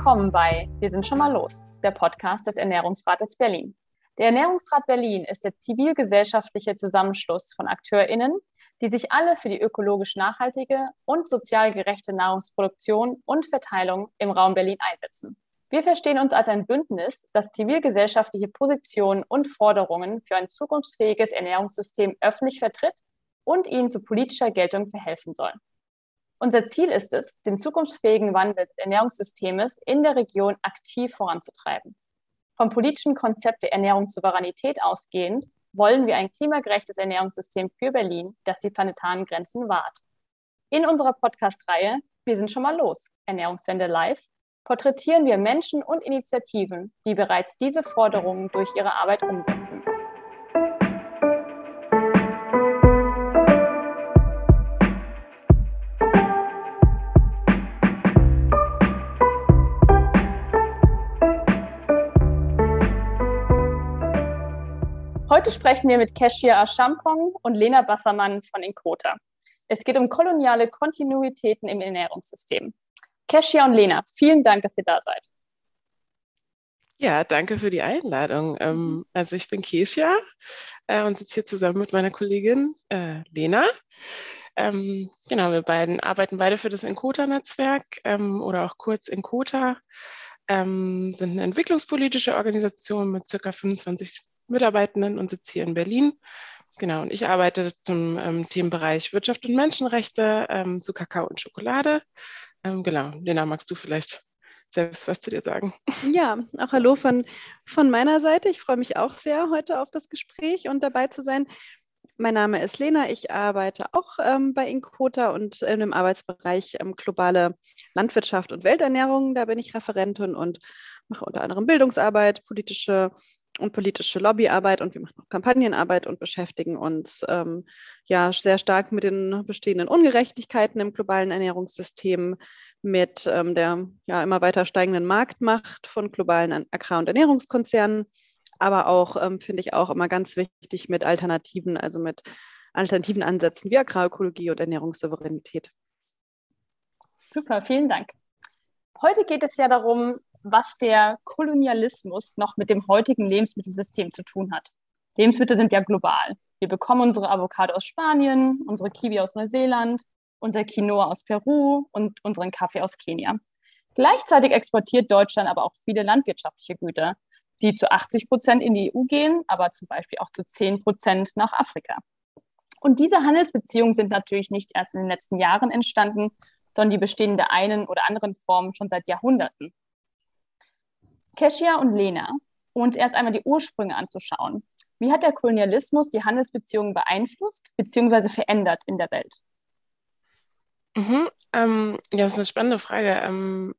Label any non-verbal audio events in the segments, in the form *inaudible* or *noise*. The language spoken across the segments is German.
willkommen bei Wir sind schon mal los, der Podcast des Ernährungsrates Berlin. Der Ernährungsrat Berlin ist der zivilgesellschaftliche Zusammenschluss von AkteurInnen, die sich alle für die ökologisch nachhaltige und sozial gerechte Nahrungsproduktion und Verteilung im Raum Berlin einsetzen. Wir verstehen uns als ein Bündnis, das zivilgesellschaftliche Positionen und Forderungen für ein zukunftsfähiges Ernährungssystem öffentlich vertritt und ihnen zu politischer Geltung verhelfen soll. Unser Ziel ist es, den zukunftsfähigen Wandel des Ernährungssystems in der Region aktiv voranzutreiben. Vom politischen Konzept der Ernährungssouveränität ausgehend wollen wir ein klimagerechtes Ernährungssystem für Berlin, das die planetaren Grenzen wahrt. In unserer Podcast-Reihe Wir sind schon mal los, Ernährungswende live, porträtieren wir Menschen und Initiativen, die bereits diese Forderungen durch ihre Arbeit umsetzen. Heute sprechen wir mit Keshia Aschampong und Lena Bassermann von Inkota. Es geht um koloniale Kontinuitäten im Ernährungssystem. Keshia und Lena, vielen Dank, dass ihr da seid. Ja, danke für die Einladung. Ähm, mhm. also ich bin Kesia äh, und sitze hier zusammen mit meiner Kollegin äh, Lena. Ähm, genau, wir beiden arbeiten beide für das Inkota-Netzwerk ähm, oder auch kurz Inkota. Sind eine entwicklungspolitische Organisation mit ca. 25 Mitarbeitenden und sitze hier in Berlin. Genau, und ich arbeite zum ähm, Themenbereich Wirtschaft und Menschenrechte ähm, zu Kakao und Schokolade. Ähm, genau, Lena, magst du vielleicht selbst was zu dir sagen? Ja, auch hallo von, von meiner Seite. Ich freue mich auch sehr, heute auf das Gespräch und dabei zu sein. Mein Name ist Lena, ich arbeite auch ähm, bei Inkota und in dem Arbeitsbereich ähm, globale Landwirtschaft und Welternährung. Da bin ich Referentin und mache unter anderem Bildungsarbeit, politische und politische Lobbyarbeit und wir machen auch Kampagnenarbeit und beschäftigen uns ähm, ja sehr stark mit den bestehenden Ungerechtigkeiten im globalen Ernährungssystem, mit ähm, der ja immer weiter steigenden Marktmacht von globalen Agrar- und Ernährungskonzernen, aber auch, ähm, finde ich auch immer ganz wichtig mit Alternativen, also mit alternativen Ansätzen wie Agrarökologie und Ernährungssouveränität. Super, vielen Dank. Heute geht es ja darum, was der Kolonialismus noch mit dem heutigen Lebensmittelsystem zu tun hat. Lebensmittel sind ja global. Wir bekommen unsere Avocado aus Spanien, unsere Kiwi aus Neuseeland, unser Quinoa aus Peru und unseren Kaffee aus Kenia. Gleichzeitig exportiert Deutschland aber auch viele landwirtschaftliche Güter, die zu 80 Prozent in die EU gehen, aber zum Beispiel auch zu 10 Prozent nach Afrika. Und diese Handelsbeziehungen sind natürlich nicht erst in den letzten Jahren entstanden, sondern die bestehen der einen oder anderen Form schon seit Jahrhunderten. Keshia und Lena, um uns erst einmal die Ursprünge anzuschauen. Wie hat der Kolonialismus die Handelsbeziehungen beeinflusst bzw. verändert in der Welt? Mhm, ähm, ja, das ist eine spannende Frage. Ähm,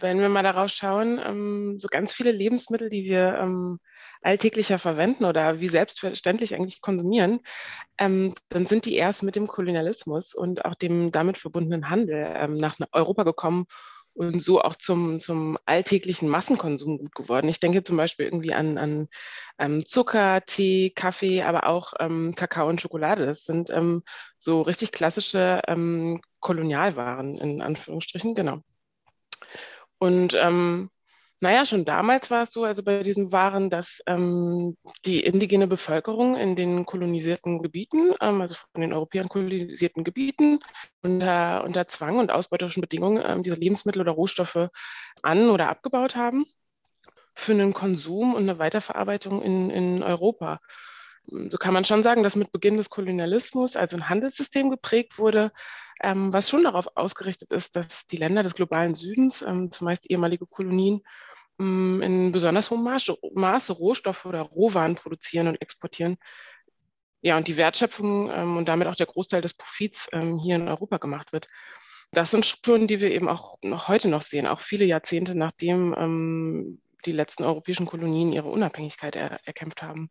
wenn wir mal darauf schauen, ähm, so ganz viele Lebensmittel, die wir ähm, alltäglicher verwenden oder wie selbstverständlich eigentlich konsumieren, ähm, dann sind die erst mit dem Kolonialismus und auch dem damit verbundenen Handel ähm, nach Europa gekommen und so auch zum, zum alltäglichen Massenkonsum gut geworden. Ich denke zum Beispiel irgendwie an, an ähm, Zucker, Tee, Kaffee, aber auch ähm, Kakao und Schokolade. Das sind ähm, so richtig klassische ähm, Kolonialwaren in Anführungsstrichen, genau. Und ähm, naja, schon damals war es so, also bei diesen Waren, dass ähm, die indigene Bevölkerung in den kolonisierten Gebieten, ähm, also von den Europäern kolonisierten Gebieten, unter, unter Zwang und ausbeuterischen Bedingungen ähm, diese Lebensmittel oder Rohstoffe an- oder abgebaut haben für einen Konsum und eine Weiterverarbeitung in, in Europa. So kann man schon sagen, dass mit Beginn des Kolonialismus also ein Handelssystem geprägt wurde, ähm, was schon darauf ausgerichtet ist, dass die Länder des globalen Südens, ähm, zumeist ehemalige Kolonien, in besonders hohem Maße, Maße, Rohstoffe oder Rohwaren produzieren und exportieren. Ja, und die Wertschöpfung ähm, und damit auch der Großteil des Profits ähm, hier in Europa gemacht wird. Das sind Strukturen, die wir eben auch noch heute noch sehen, auch viele Jahrzehnte nachdem ähm, die letzten europäischen Kolonien ihre Unabhängigkeit er erkämpft haben.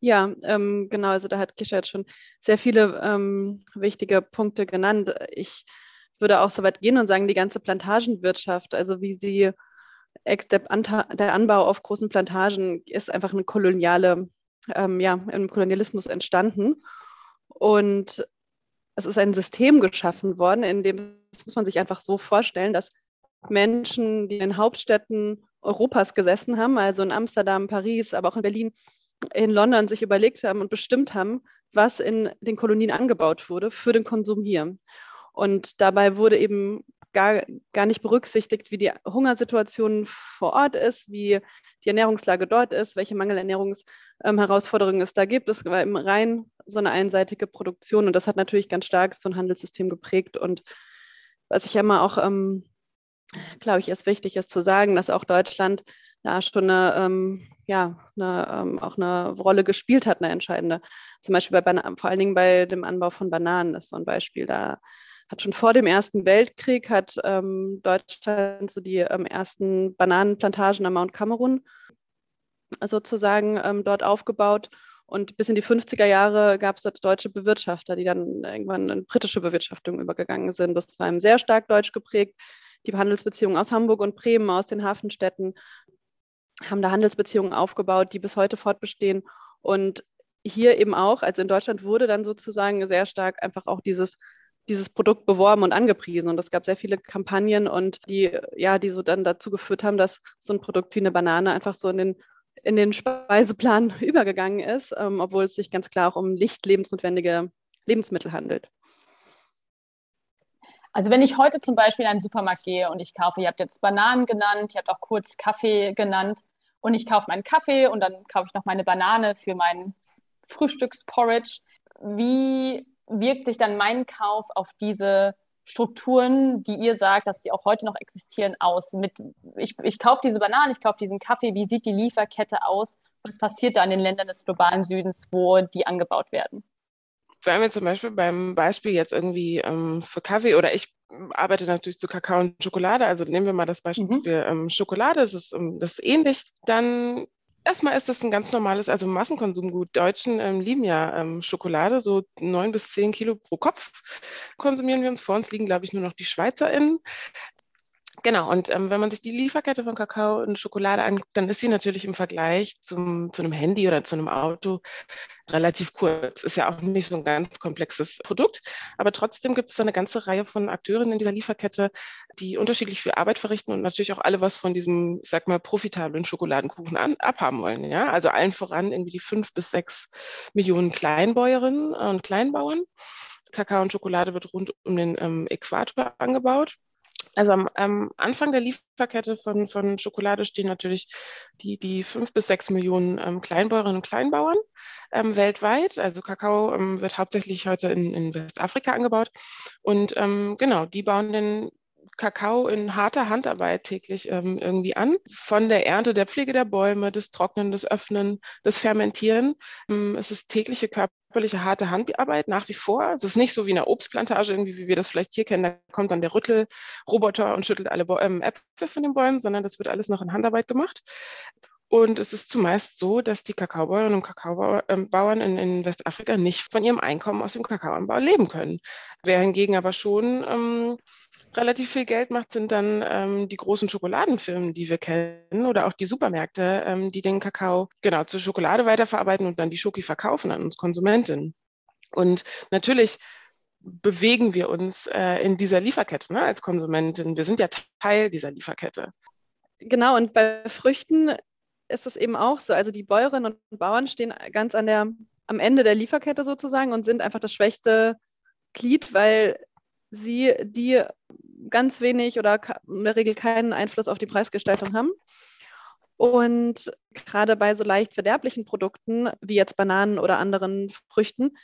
Ja, ähm, genau. Also da hat Kisha jetzt schon sehr viele ähm, wichtige Punkte genannt. Ich würde auch so weit gehen und sagen, die ganze Plantagenwirtschaft, also wie sie der Anbau auf großen Plantagen ist einfach eine koloniale, ähm, ja, im Kolonialismus entstanden. Und es ist ein System geschaffen worden, in dem, das muss man sich einfach so vorstellen, dass Menschen, die in den Hauptstädten Europas gesessen haben, also in Amsterdam, Paris, aber auch in Berlin, in London sich überlegt haben und bestimmt haben, was in den Kolonien angebaut wurde für den Konsum hier. Und dabei wurde eben gar, gar nicht berücksichtigt, wie die Hungersituation vor Ort ist, wie die Ernährungslage dort ist, welche Mangelernährungsherausforderungen es da gibt. Es war eben rein so eine einseitige Produktion und das hat natürlich ganz stark so ein Handelssystem geprägt. Und was ich immer auch, ähm, glaube ich, ist wichtig ist zu sagen, dass auch Deutschland da schon eine, ähm, ja, eine, ähm, auch eine Rolle gespielt hat, eine entscheidende. Zum Beispiel bei vor allen Dingen bei dem Anbau von Bananen ist so ein Beispiel. Da hat schon vor dem Ersten Weltkrieg hat ähm, Deutschland so die ähm, ersten Bananenplantagen am Mount Cameron sozusagen ähm, dort aufgebaut. Und bis in die 50er Jahre gab es dort deutsche Bewirtschafter, die dann irgendwann in britische Bewirtschaftung übergegangen sind. Das war eben sehr stark deutsch geprägt. Die Handelsbeziehungen aus Hamburg und Bremen, aus den Hafenstädten, haben da Handelsbeziehungen aufgebaut, die bis heute fortbestehen. Und hier eben auch, also in Deutschland wurde dann sozusagen sehr stark einfach auch dieses dieses Produkt beworben und angepriesen. Und es gab sehr viele Kampagnen und die, ja, die so dann dazu geführt haben, dass so ein Produkt wie eine Banane einfach so in den, in den Speiseplan *laughs* übergegangen ist, ähm, obwohl es sich ganz klar auch um nicht lebensnotwendige Lebensmittel handelt. Also wenn ich heute zum Beispiel in einen Supermarkt gehe und ich kaufe, ihr habt jetzt Bananen genannt, ihr habt auch kurz Kaffee genannt und ich kaufe meinen Kaffee und dann kaufe ich noch meine Banane für mein Frühstücksporridge. Wie wirkt sich dann mein Kauf auf diese Strukturen, die ihr sagt, dass sie auch heute noch existieren, aus? Mit, ich, ich kaufe diese Bananen, ich kaufe diesen Kaffee, wie sieht die Lieferkette aus? Was passiert da in den Ländern des globalen Südens, wo die angebaut werden? Wenn wir zum Beispiel beim Beispiel jetzt irgendwie ähm, für Kaffee oder ich arbeite natürlich zu Kakao und Schokolade, also nehmen wir mal das Beispiel mhm. ähm, Schokolade, das ist, ähm, das ist ähnlich, dann Erstmal ist das ein ganz normales, also Massenkonsumgut. Deutschen ähm, lieben ja ähm, Schokolade, so neun bis zehn Kilo pro Kopf konsumieren wir uns. Vor uns liegen, glaube ich, nur noch die SchweizerInnen. Genau, und ähm, wenn man sich die Lieferkette von Kakao und Schokolade anguckt, dann ist sie natürlich im Vergleich zum, zu einem Handy oder zu einem Auto relativ kurz. Ist ja auch nicht so ein ganz komplexes Produkt, aber trotzdem gibt es da eine ganze Reihe von Akteuren in dieser Lieferkette, die unterschiedlich viel Arbeit verrichten und natürlich auch alle was von diesem, ich sag mal, profitablen Schokoladenkuchen an, abhaben wollen. Ja? Also allen voran irgendwie die fünf bis sechs Millionen Kleinbäuerinnen und Kleinbauern. Kakao und Schokolade wird rund um den ähm, Äquator angebaut. Also am, am, Anfang der Lieferkette von, von Schokolade stehen natürlich die, die fünf bis sechs Millionen ähm, Kleinbäuerinnen und Kleinbauern ähm, weltweit. Also Kakao ähm, wird hauptsächlich heute in, in Westafrika angebaut. Und ähm, genau, die bauen den Kakao in harter Handarbeit täglich ähm, irgendwie an. Von der Ernte, der Pflege der Bäume, des Trocknen, des Öffnen, des Fermentieren. Ähm, es ist tägliche körperliche harte Handarbeit nach wie vor. Es ist nicht so wie eine Obstplantage, irgendwie, wie wir das vielleicht hier kennen. Da kommt dann der Rüttelroboter und schüttelt alle ähm, Äpfel von den Bäumen, sondern das wird alles noch in Handarbeit gemacht. Und es ist zumeist so, dass die Kakaobauern und Kakaobauern in, in, Westafrika nicht von ihrem Einkommen aus dem Kakaoanbau leben können. Wer hingegen aber schon ähm, relativ viel Geld macht, sind dann ähm, die großen Schokoladenfirmen, die wir kennen, oder auch die Supermärkte, ähm, die den Kakao genau zur Schokolade weiterverarbeiten und dann die Schoki verkaufen an uns Konsumentinnen. Und natürlich bewegen wir uns äh, in dieser Lieferkette ne, als Konsumentin. Wir sind ja Teil dieser Lieferkette. Genau, und bei Früchten ist es eben auch so. Also die Bäuerinnen und Bauern stehen ganz an der, am Ende der Lieferkette sozusagen und sind einfach das schwächste Glied, weil sie die ganz wenig oder in der Regel keinen Einfluss auf die Preisgestaltung haben. Und gerade bei so leicht verderblichen Produkten, wie jetzt Bananen oder anderen Früchten,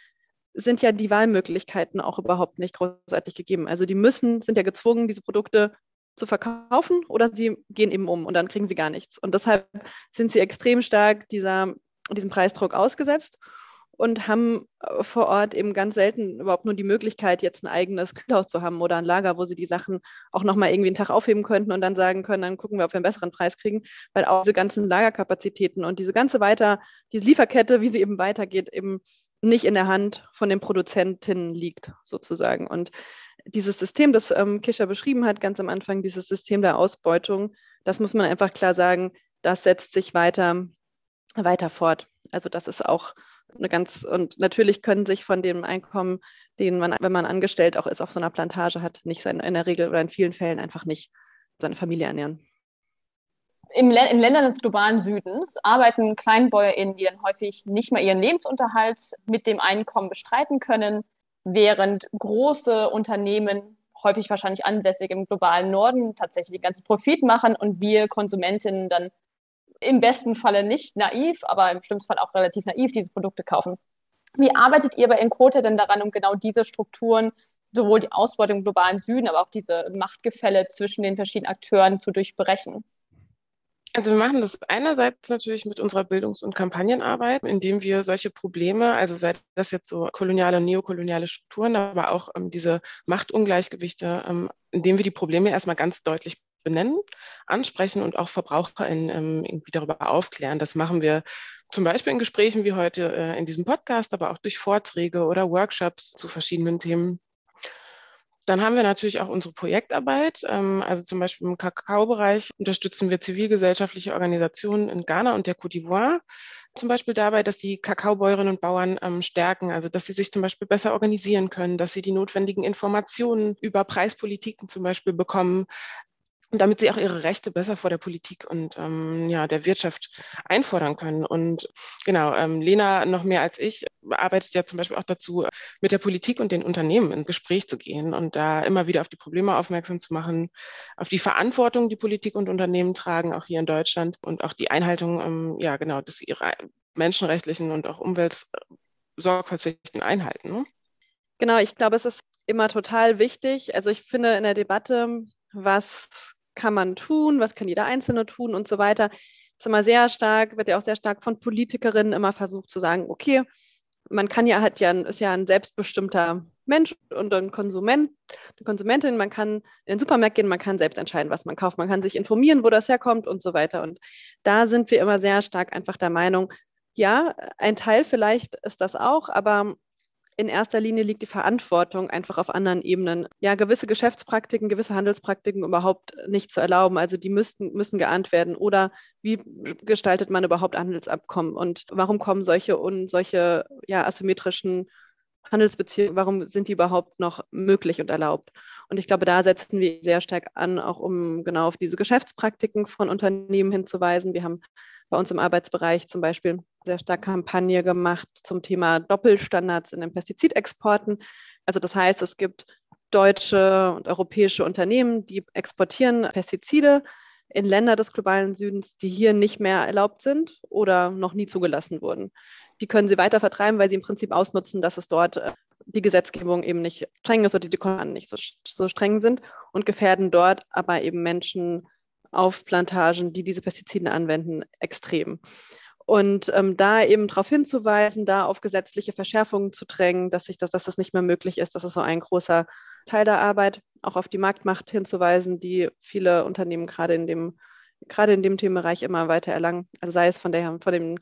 sind ja die Wahlmöglichkeiten auch überhaupt nicht großartig gegeben. Also die müssen, sind ja gezwungen, diese Produkte zu verkaufen oder sie gehen eben um und dann kriegen sie gar nichts. Und deshalb sind sie extrem stark dieser, diesem Preisdruck ausgesetzt und haben äh, vor Ort eben ganz selten überhaupt nur die Möglichkeit, jetzt ein eigenes Kühlhaus zu haben oder ein Lager, wo sie die Sachen auch nochmal irgendwie einen Tag aufheben könnten und dann sagen können, dann gucken wir, ob wir einen besseren Preis kriegen, weil auch diese ganzen Lagerkapazitäten und diese ganze weiter, diese Lieferkette, wie sie eben weitergeht, eben nicht in der Hand von den Produzentinnen liegt, sozusagen. Und dieses System, das ähm, Kischer beschrieben hat, ganz am Anfang, dieses System der Ausbeutung, das muss man einfach klar sagen, das setzt sich weiter, weiter fort. Also das ist auch eine ganz, und natürlich können sich von dem Einkommen, den man, wenn man angestellt auch ist, auf so einer Plantage hat, nicht sein, in der Regel oder in vielen Fällen einfach nicht seine Familie ernähren. Im, in Ländern des globalen Südens arbeiten KleinbäuerInnen, die dann häufig nicht mehr ihren Lebensunterhalt mit dem Einkommen bestreiten können, während große Unternehmen, häufig wahrscheinlich ansässig im globalen Norden, tatsächlich den ganzen Profit machen und wir Konsumentinnen dann im besten Falle nicht naiv, aber im schlimmsten Fall auch relativ naiv diese Produkte kaufen. Wie arbeitet ihr bei Encote denn daran, um genau diese Strukturen, sowohl die Ausbeutung im globalen Süden, aber auch diese Machtgefälle zwischen den verschiedenen Akteuren zu durchbrechen? Also wir machen das einerseits natürlich mit unserer Bildungs- und Kampagnenarbeit, indem wir solche Probleme, also sei das jetzt so koloniale und neokoloniale Strukturen, aber auch ähm, diese Machtungleichgewichte, ähm, indem wir die Probleme erstmal ganz deutlich benennen, ansprechen und auch VerbraucherInnen ähm, irgendwie darüber aufklären. Das machen wir zum Beispiel in Gesprächen wie heute äh, in diesem Podcast, aber auch durch Vorträge oder Workshops zu verschiedenen Themen. Dann haben wir natürlich auch unsere Projektarbeit. Ähm, also zum Beispiel im Kakaobereich unterstützen wir zivilgesellschaftliche Organisationen in Ghana und der Côte d'Ivoire. Zum Beispiel dabei, dass sie Kakaobäuerinnen und Bauern ähm, stärken, also dass sie sich zum Beispiel besser organisieren können, dass sie die notwendigen Informationen über Preispolitiken zum Beispiel bekommen, damit sie auch ihre Rechte besser vor der Politik und ähm, ja, der Wirtschaft einfordern können. Und genau, ähm, Lena noch mehr als ich arbeitet ja zum Beispiel auch dazu, mit der Politik und den Unternehmen in Gespräch zu gehen und da immer wieder auf die Probleme aufmerksam zu machen, auf die Verantwortung, die Politik und Unternehmen tragen, auch hier in Deutschland und auch die Einhaltung, ähm, ja genau, des ihrer menschenrechtlichen und auch Umweltsorgfaltspflichten einhalten. Ne? Genau, ich glaube, es ist immer total wichtig. Also ich finde in der Debatte, was kann man tun, was kann jeder Einzelne tun und so weiter. Ist immer sehr stark, wird ja auch sehr stark von Politikerinnen immer versucht zu sagen, okay, man kann ja, hat ja, ist ja ein selbstbestimmter Mensch und ein Konsument, eine Konsumentin, man kann in den Supermarkt gehen, man kann selbst entscheiden, was man kauft, man kann sich informieren, wo das herkommt und so weiter. Und da sind wir immer sehr stark einfach der Meinung, ja, ein Teil vielleicht ist das auch, aber in erster Linie liegt die Verantwortung einfach auf anderen Ebenen. Ja, gewisse Geschäftspraktiken, gewisse Handelspraktiken überhaupt nicht zu erlauben. Also die müssten, müssen geahnt werden. Oder wie gestaltet man überhaupt Handelsabkommen? Und warum kommen solche und solche ja, asymmetrischen Handelsbeziehungen, warum sind die überhaupt noch möglich und erlaubt? Und ich glaube, da setzen wir sehr stark an, auch um genau auf diese Geschäftspraktiken von Unternehmen hinzuweisen. Wir haben bei uns im Arbeitsbereich zum Beispiel sehr stark Kampagne gemacht zum Thema Doppelstandards in den Pestizidexporten. Also das heißt, es gibt deutsche und europäische Unternehmen, die exportieren Pestizide in Länder des globalen Südens, die hier nicht mehr erlaubt sind oder noch nie zugelassen wurden. Die können sie weiter vertreiben, weil sie im Prinzip ausnutzen, dass es dort äh, die Gesetzgebung eben nicht streng ist oder die Kontrollen nicht so, so streng sind und gefährden dort aber eben Menschen auf Plantagen, die diese Pestizide anwenden, extrem. Und ähm, da eben darauf hinzuweisen, da auf gesetzliche Verschärfungen zu drängen, dass, sich das, dass das nicht mehr möglich ist, das ist so ein großer Teil der Arbeit, auch auf die Marktmacht hinzuweisen, die viele Unternehmen gerade in dem, gerade in dem Themenbereich immer weiter erlangen. Also sei es von der von den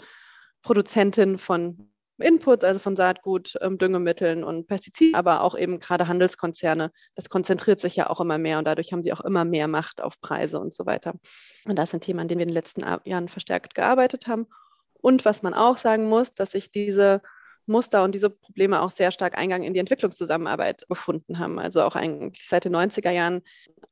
Produzenten von Inputs, also von Saatgut, ähm, Düngemitteln und Pestiziden, aber auch eben gerade Handelskonzerne. Das konzentriert sich ja auch immer mehr und dadurch haben sie auch immer mehr Macht auf Preise und so weiter. Und das sind Themen, an denen wir in den letzten Jahren verstärkt gearbeitet haben. Und was man auch sagen muss, dass sich diese Muster und diese Probleme auch sehr stark Eingang in die Entwicklungszusammenarbeit gefunden haben. Also auch eigentlich seit den 90er Jahren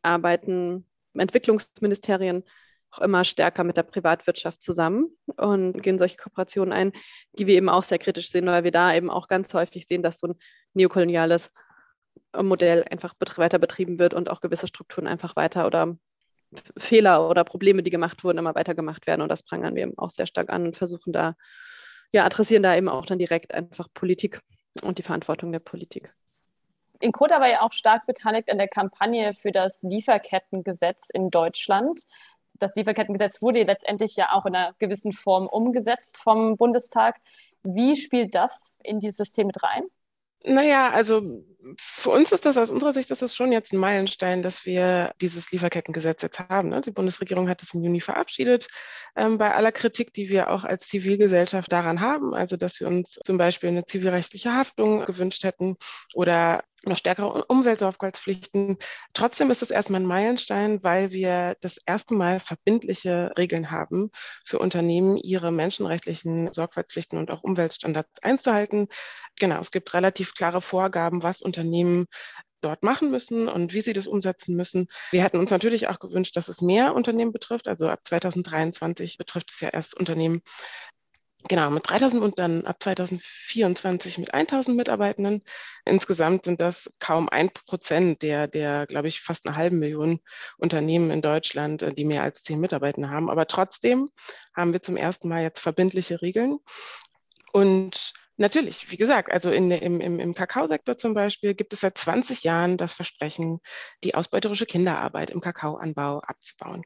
arbeiten Entwicklungsministerien auch immer stärker mit der Privatwirtschaft zusammen und gehen solche Kooperationen ein, die wir eben auch sehr kritisch sehen, weil wir da eben auch ganz häufig sehen, dass so ein neokoloniales Modell einfach weiter betrieben wird und auch gewisse Strukturen einfach weiter oder Fehler oder Probleme, die gemacht wurden, immer weiter gemacht werden. Und das prangern wir eben auch sehr stark an und versuchen da, ja, adressieren da eben auch dann direkt einfach Politik und die Verantwortung der Politik. Inkota war ja auch stark beteiligt an der Kampagne für das Lieferkettengesetz in Deutschland das Lieferkettengesetz wurde letztendlich ja auch in einer gewissen Form umgesetzt vom Bundestag. Wie spielt das in dieses System mit rein? Naja, also für uns ist das aus unserer Sicht ist das schon jetzt ein Meilenstein, dass wir dieses Lieferkettengesetz jetzt haben. Ne? Die Bundesregierung hat es im Juni verabschiedet, ähm, bei aller Kritik, die wir auch als Zivilgesellschaft daran haben, also dass wir uns zum Beispiel eine zivilrechtliche Haftung gewünscht hätten oder noch stärkere Umweltsorgfaltspflichten. Trotzdem ist es erstmal ein Meilenstein, weil wir das erste Mal verbindliche Regeln haben für Unternehmen, ihre menschenrechtlichen Sorgfaltspflichten und auch Umweltstandards einzuhalten. Genau, es gibt relativ klare Vorgaben, was Unternehmen dort machen müssen und wie sie das umsetzen müssen. Wir hätten uns natürlich auch gewünscht, dass es mehr Unternehmen betrifft. Also ab 2023 betrifft es ja erst Unternehmen, Genau, mit 3000 und dann ab 2024 mit 1000 Mitarbeitenden. Insgesamt sind das kaum ein Prozent der, der, glaube ich, fast eine halbe Million Unternehmen in Deutschland, äh, die mehr als zehn Mitarbeiter haben. Aber trotzdem haben wir zum ersten Mal jetzt verbindliche Regeln. Und Natürlich, wie gesagt, also in, im, im, im Kakaosektor zum Beispiel gibt es seit 20 Jahren das Versprechen, die ausbeuterische Kinderarbeit im Kakaoanbau abzubauen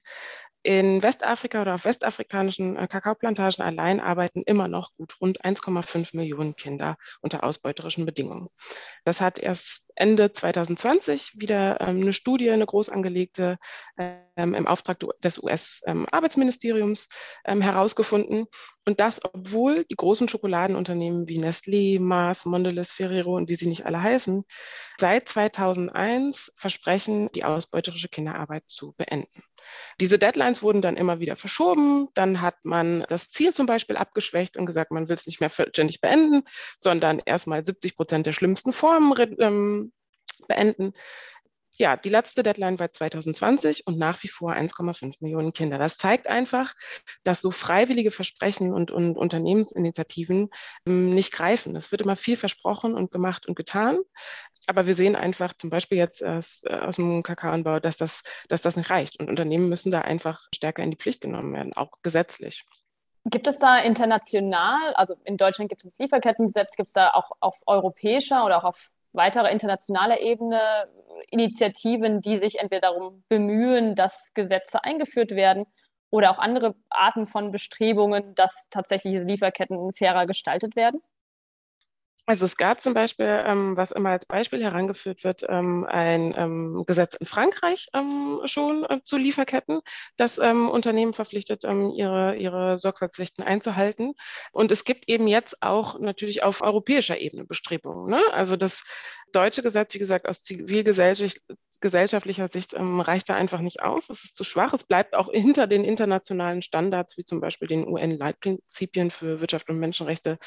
in Westafrika oder auf westafrikanischen äh, Kakaoplantagen allein arbeiten immer noch gut rund 1,5 Millionen Kinder unter ausbeuterischen Bedingungen. Das hat erst Ende 2020 wieder ähm, eine Studie, eine groß angelegte ähm, im Auftrag des US-Arbeitsministeriums ähm, herausgefunden. Und das, obwohl die großen Schokoladenunternehmen wie Nestlé, Mars, Mondelez, Ferrero und wie sie nicht alle heißen, seit 2001 versprechen, die ausbeuterische Kinderarbeit zu beenden. Diese Deadlines wurden dann immer wieder verschoben. Dann hat man das Ziel zum Beispiel abgeschwächt und gesagt, man will es nicht mehr vollständig beenden, sondern erstmal 70 Prozent der schlimmsten Formen ähm, beenden. Ja, die letzte Deadline war 2020 und nach wie vor 1,5 Millionen Kinder. Das zeigt einfach, dass so freiwillige Versprechen und, und Unternehmensinitiativen ähm, nicht greifen. Es wird immer viel versprochen und gemacht und getan. Aber wir sehen einfach zum Beispiel jetzt aus, äh, aus dem Kakaoanbau, dass das, dass das nicht reicht. Und Unternehmen müssen da einfach stärker in die Pflicht genommen werden, auch gesetzlich. Gibt es da international, also in Deutschland gibt es das Lieferkettengesetz, gibt es da auch auf europäischer oder auch auf weiterer internationaler Ebene Initiativen, die sich entweder darum bemühen, dass Gesetze eingeführt werden oder auch andere Arten von Bestrebungen, dass tatsächlich Lieferketten fairer gestaltet werden? Also es gab zum Beispiel, ähm, was immer als Beispiel herangeführt wird, ähm, ein ähm, Gesetz in Frankreich ähm, schon äh, zu Lieferketten, das ähm, Unternehmen verpflichtet, ähm, ihre, ihre Sorgfaltspflichten einzuhalten. Und es gibt eben jetzt auch natürlich auf europäischer Ebene Bestrebungen. Ne? Also das deutsche Gesetz, wie gesagt, aus zivilgesellschaftlicher Sicht reicht da einfach nicht aus. Es ist zu schwach. Es bleibt auch hinter den internationalen Standards, wie zum Beispiel den UN-Leitprinzipien für Wirtschaft und Menschenrechte,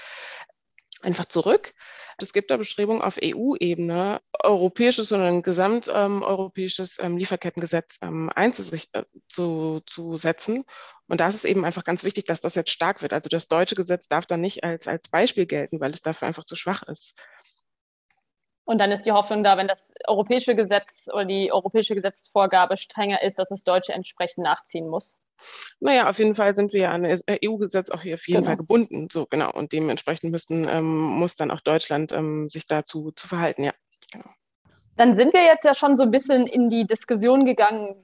einfach zurück. Es gibt da Bestrebungen auf EU-Ebene, europäisches, sondern gesamteuropäisches ähm, ähm, Lieferkettengesetz ähm, einzusetzen. Äh, Und da ist es eben einfach ganz wichtig, dass das jetzt stark wird. Also das deutsche Gesetz darf da nicht als, als Beispiel gelten, weil es dafür einfach zu schwach ist. Und dann ist die Hoffnung da, wenn das europäische Gesetz oder die europäische Gesetzesvorgabe strenger ist, dass das deutsche entsprechend nachziehen muss. Naja, auf jeden Fall sind wir an das EU-Gesetz auch hier auf jeden genau. Fall gebunden. So, genau. Und dementsprechend müssten, ähm, muss dann auch Deutschland ähm, sich dazu zu verhalten, ja. Genau. Dann sind wir jetzt ja schon so ein bisschen in die Diskussion gegangen,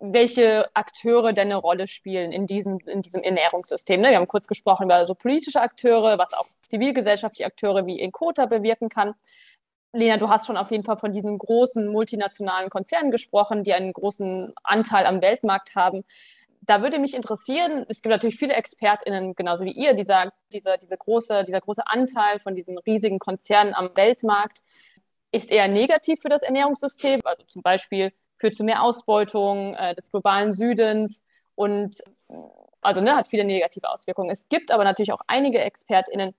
welche Akteure denn eine Rolle spielen in diesem, in diesem Ernährungssystem. Ne? Wir haben kurz gesprochen über so politische Akteure, was auch zivilgesellschaftliche Akteure wie Inkota bewirken kann. Lena, du hast schon auf jeden Fall von diesen großen multinationalen Konzernen gesprochen, die einen großen Anteil am Weltmarkt haben da würde mich interessieren, es gibt natürlich viele ExpertInnen, genauso wie ihr, die sagen, dieser, diese große, dieser große Anteil von diesen riesigen Konzernen am Weltmarkt ist eher negativ für das Ernährungssystem, also zum Beispiel führt zu mehr Ausbeutung äh, des globalen Südens und also ne, hat viele negative Auswirkungen. Es gibt aber natürlich auch einige ExpertInnen,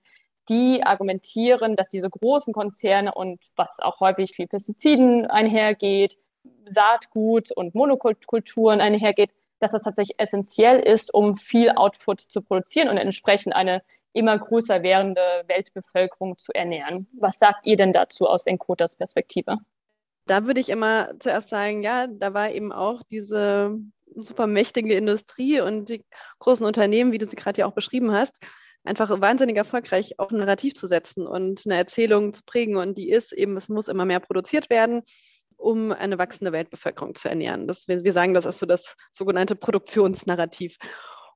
die argumentieren, dass diese großen Konzerne und was auch häufig viel Pestiziden einhergeht, Saatgut und Monokulturen einhergeht, dass das tatsächlich essentiell ist, um viel Output zu produzieren und entsprechend eine immer größer werdende Weltbevölkerung zu ernähren. Was sagt ihr denn dazu aus Enkotas Perspektive? Da würde ich immer zuerst sagen, ja, da war eben auch diese super mächtige Industrie und die großen Unternehmen, wie du sie gerade ja auch beschrieben hast, einfach wahnsinnig erfolgreich auch ein Narrativ zu setzen und eine Erzählung zu prägen. Und die ist eben, es muss immer mehr produziert werden um eine wachsende Weltbevölkerung zu ernähren. Das, wir sagen, das ist so das sogenannte Produktionsnarrativ.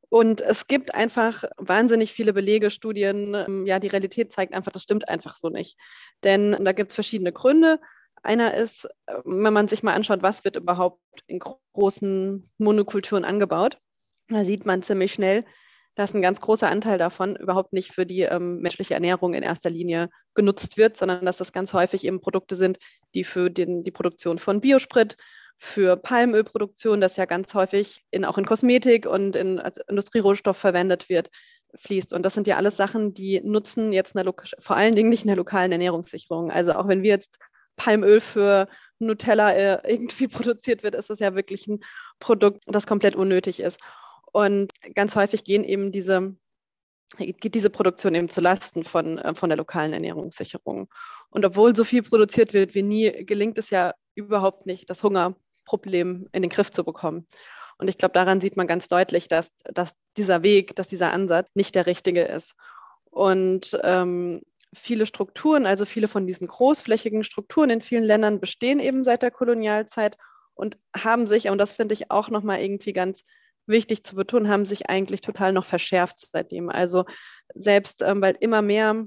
Und es gibt einfach wahnsinnig viele Belege, Studien. Ja, die Realität zeigt einfach, das stimmt einfach so nicht. Denn da gibt es verschiedene Gründe. Einer ist, wenn man sich mal anschaut, was wird überhaupt in großen Monokulturen angebaut, da sieht man ziemlich schnell, dass ein ganz großer Anteil davon überhaupt nicht für die ähm, menschliche Ernährung in erster Linie genutzt wird, sondern dass das ganz häufig eben Produkte sind, die für den, die Produktion von Biosprit, für Palmölproduktion, das ja ganz häufig in, auch in Kosmetik und in, als Industrierohstoff verwendet wird, fließt. Und das sind ja alles Sachen, die nutzen jetzt eine, vor allen Dingen nicht in der lokalen Ernährungssicherung. Also auch wenn wir jetzt Palmöl für Nutella äh, *laughs* irgendwie produziert wird, ist das ja wirklich ein Produkt, das komplett unnötig ist. Und ganz häufig gehen eben diese, geht diese Produktion eben zu Lasten von, äh, von der lokalen Ernährungssicherung. Und obwohl so viel produziert wird wie nie, gelingt es ja überhaupt nicht, das Hungerproblem in den Griff zu bekommen. Und ich glaube, daran sieht man ganz deutlich, dass, dass dieser Weg, dass dieser Ansatz nicht der richtige ist. Und ähm, viele Strukturen, also viele von diesen großflächigen Strukturen in vielen Ländern bestehen eben seit der Kolonialzeit und haben sich, und das finde ich auch nochmal irgendwie ganz wichtig zu betonen, haben sich eigentlich total noch verschärft seitdem. Also selbst, ähm, weil immer mehr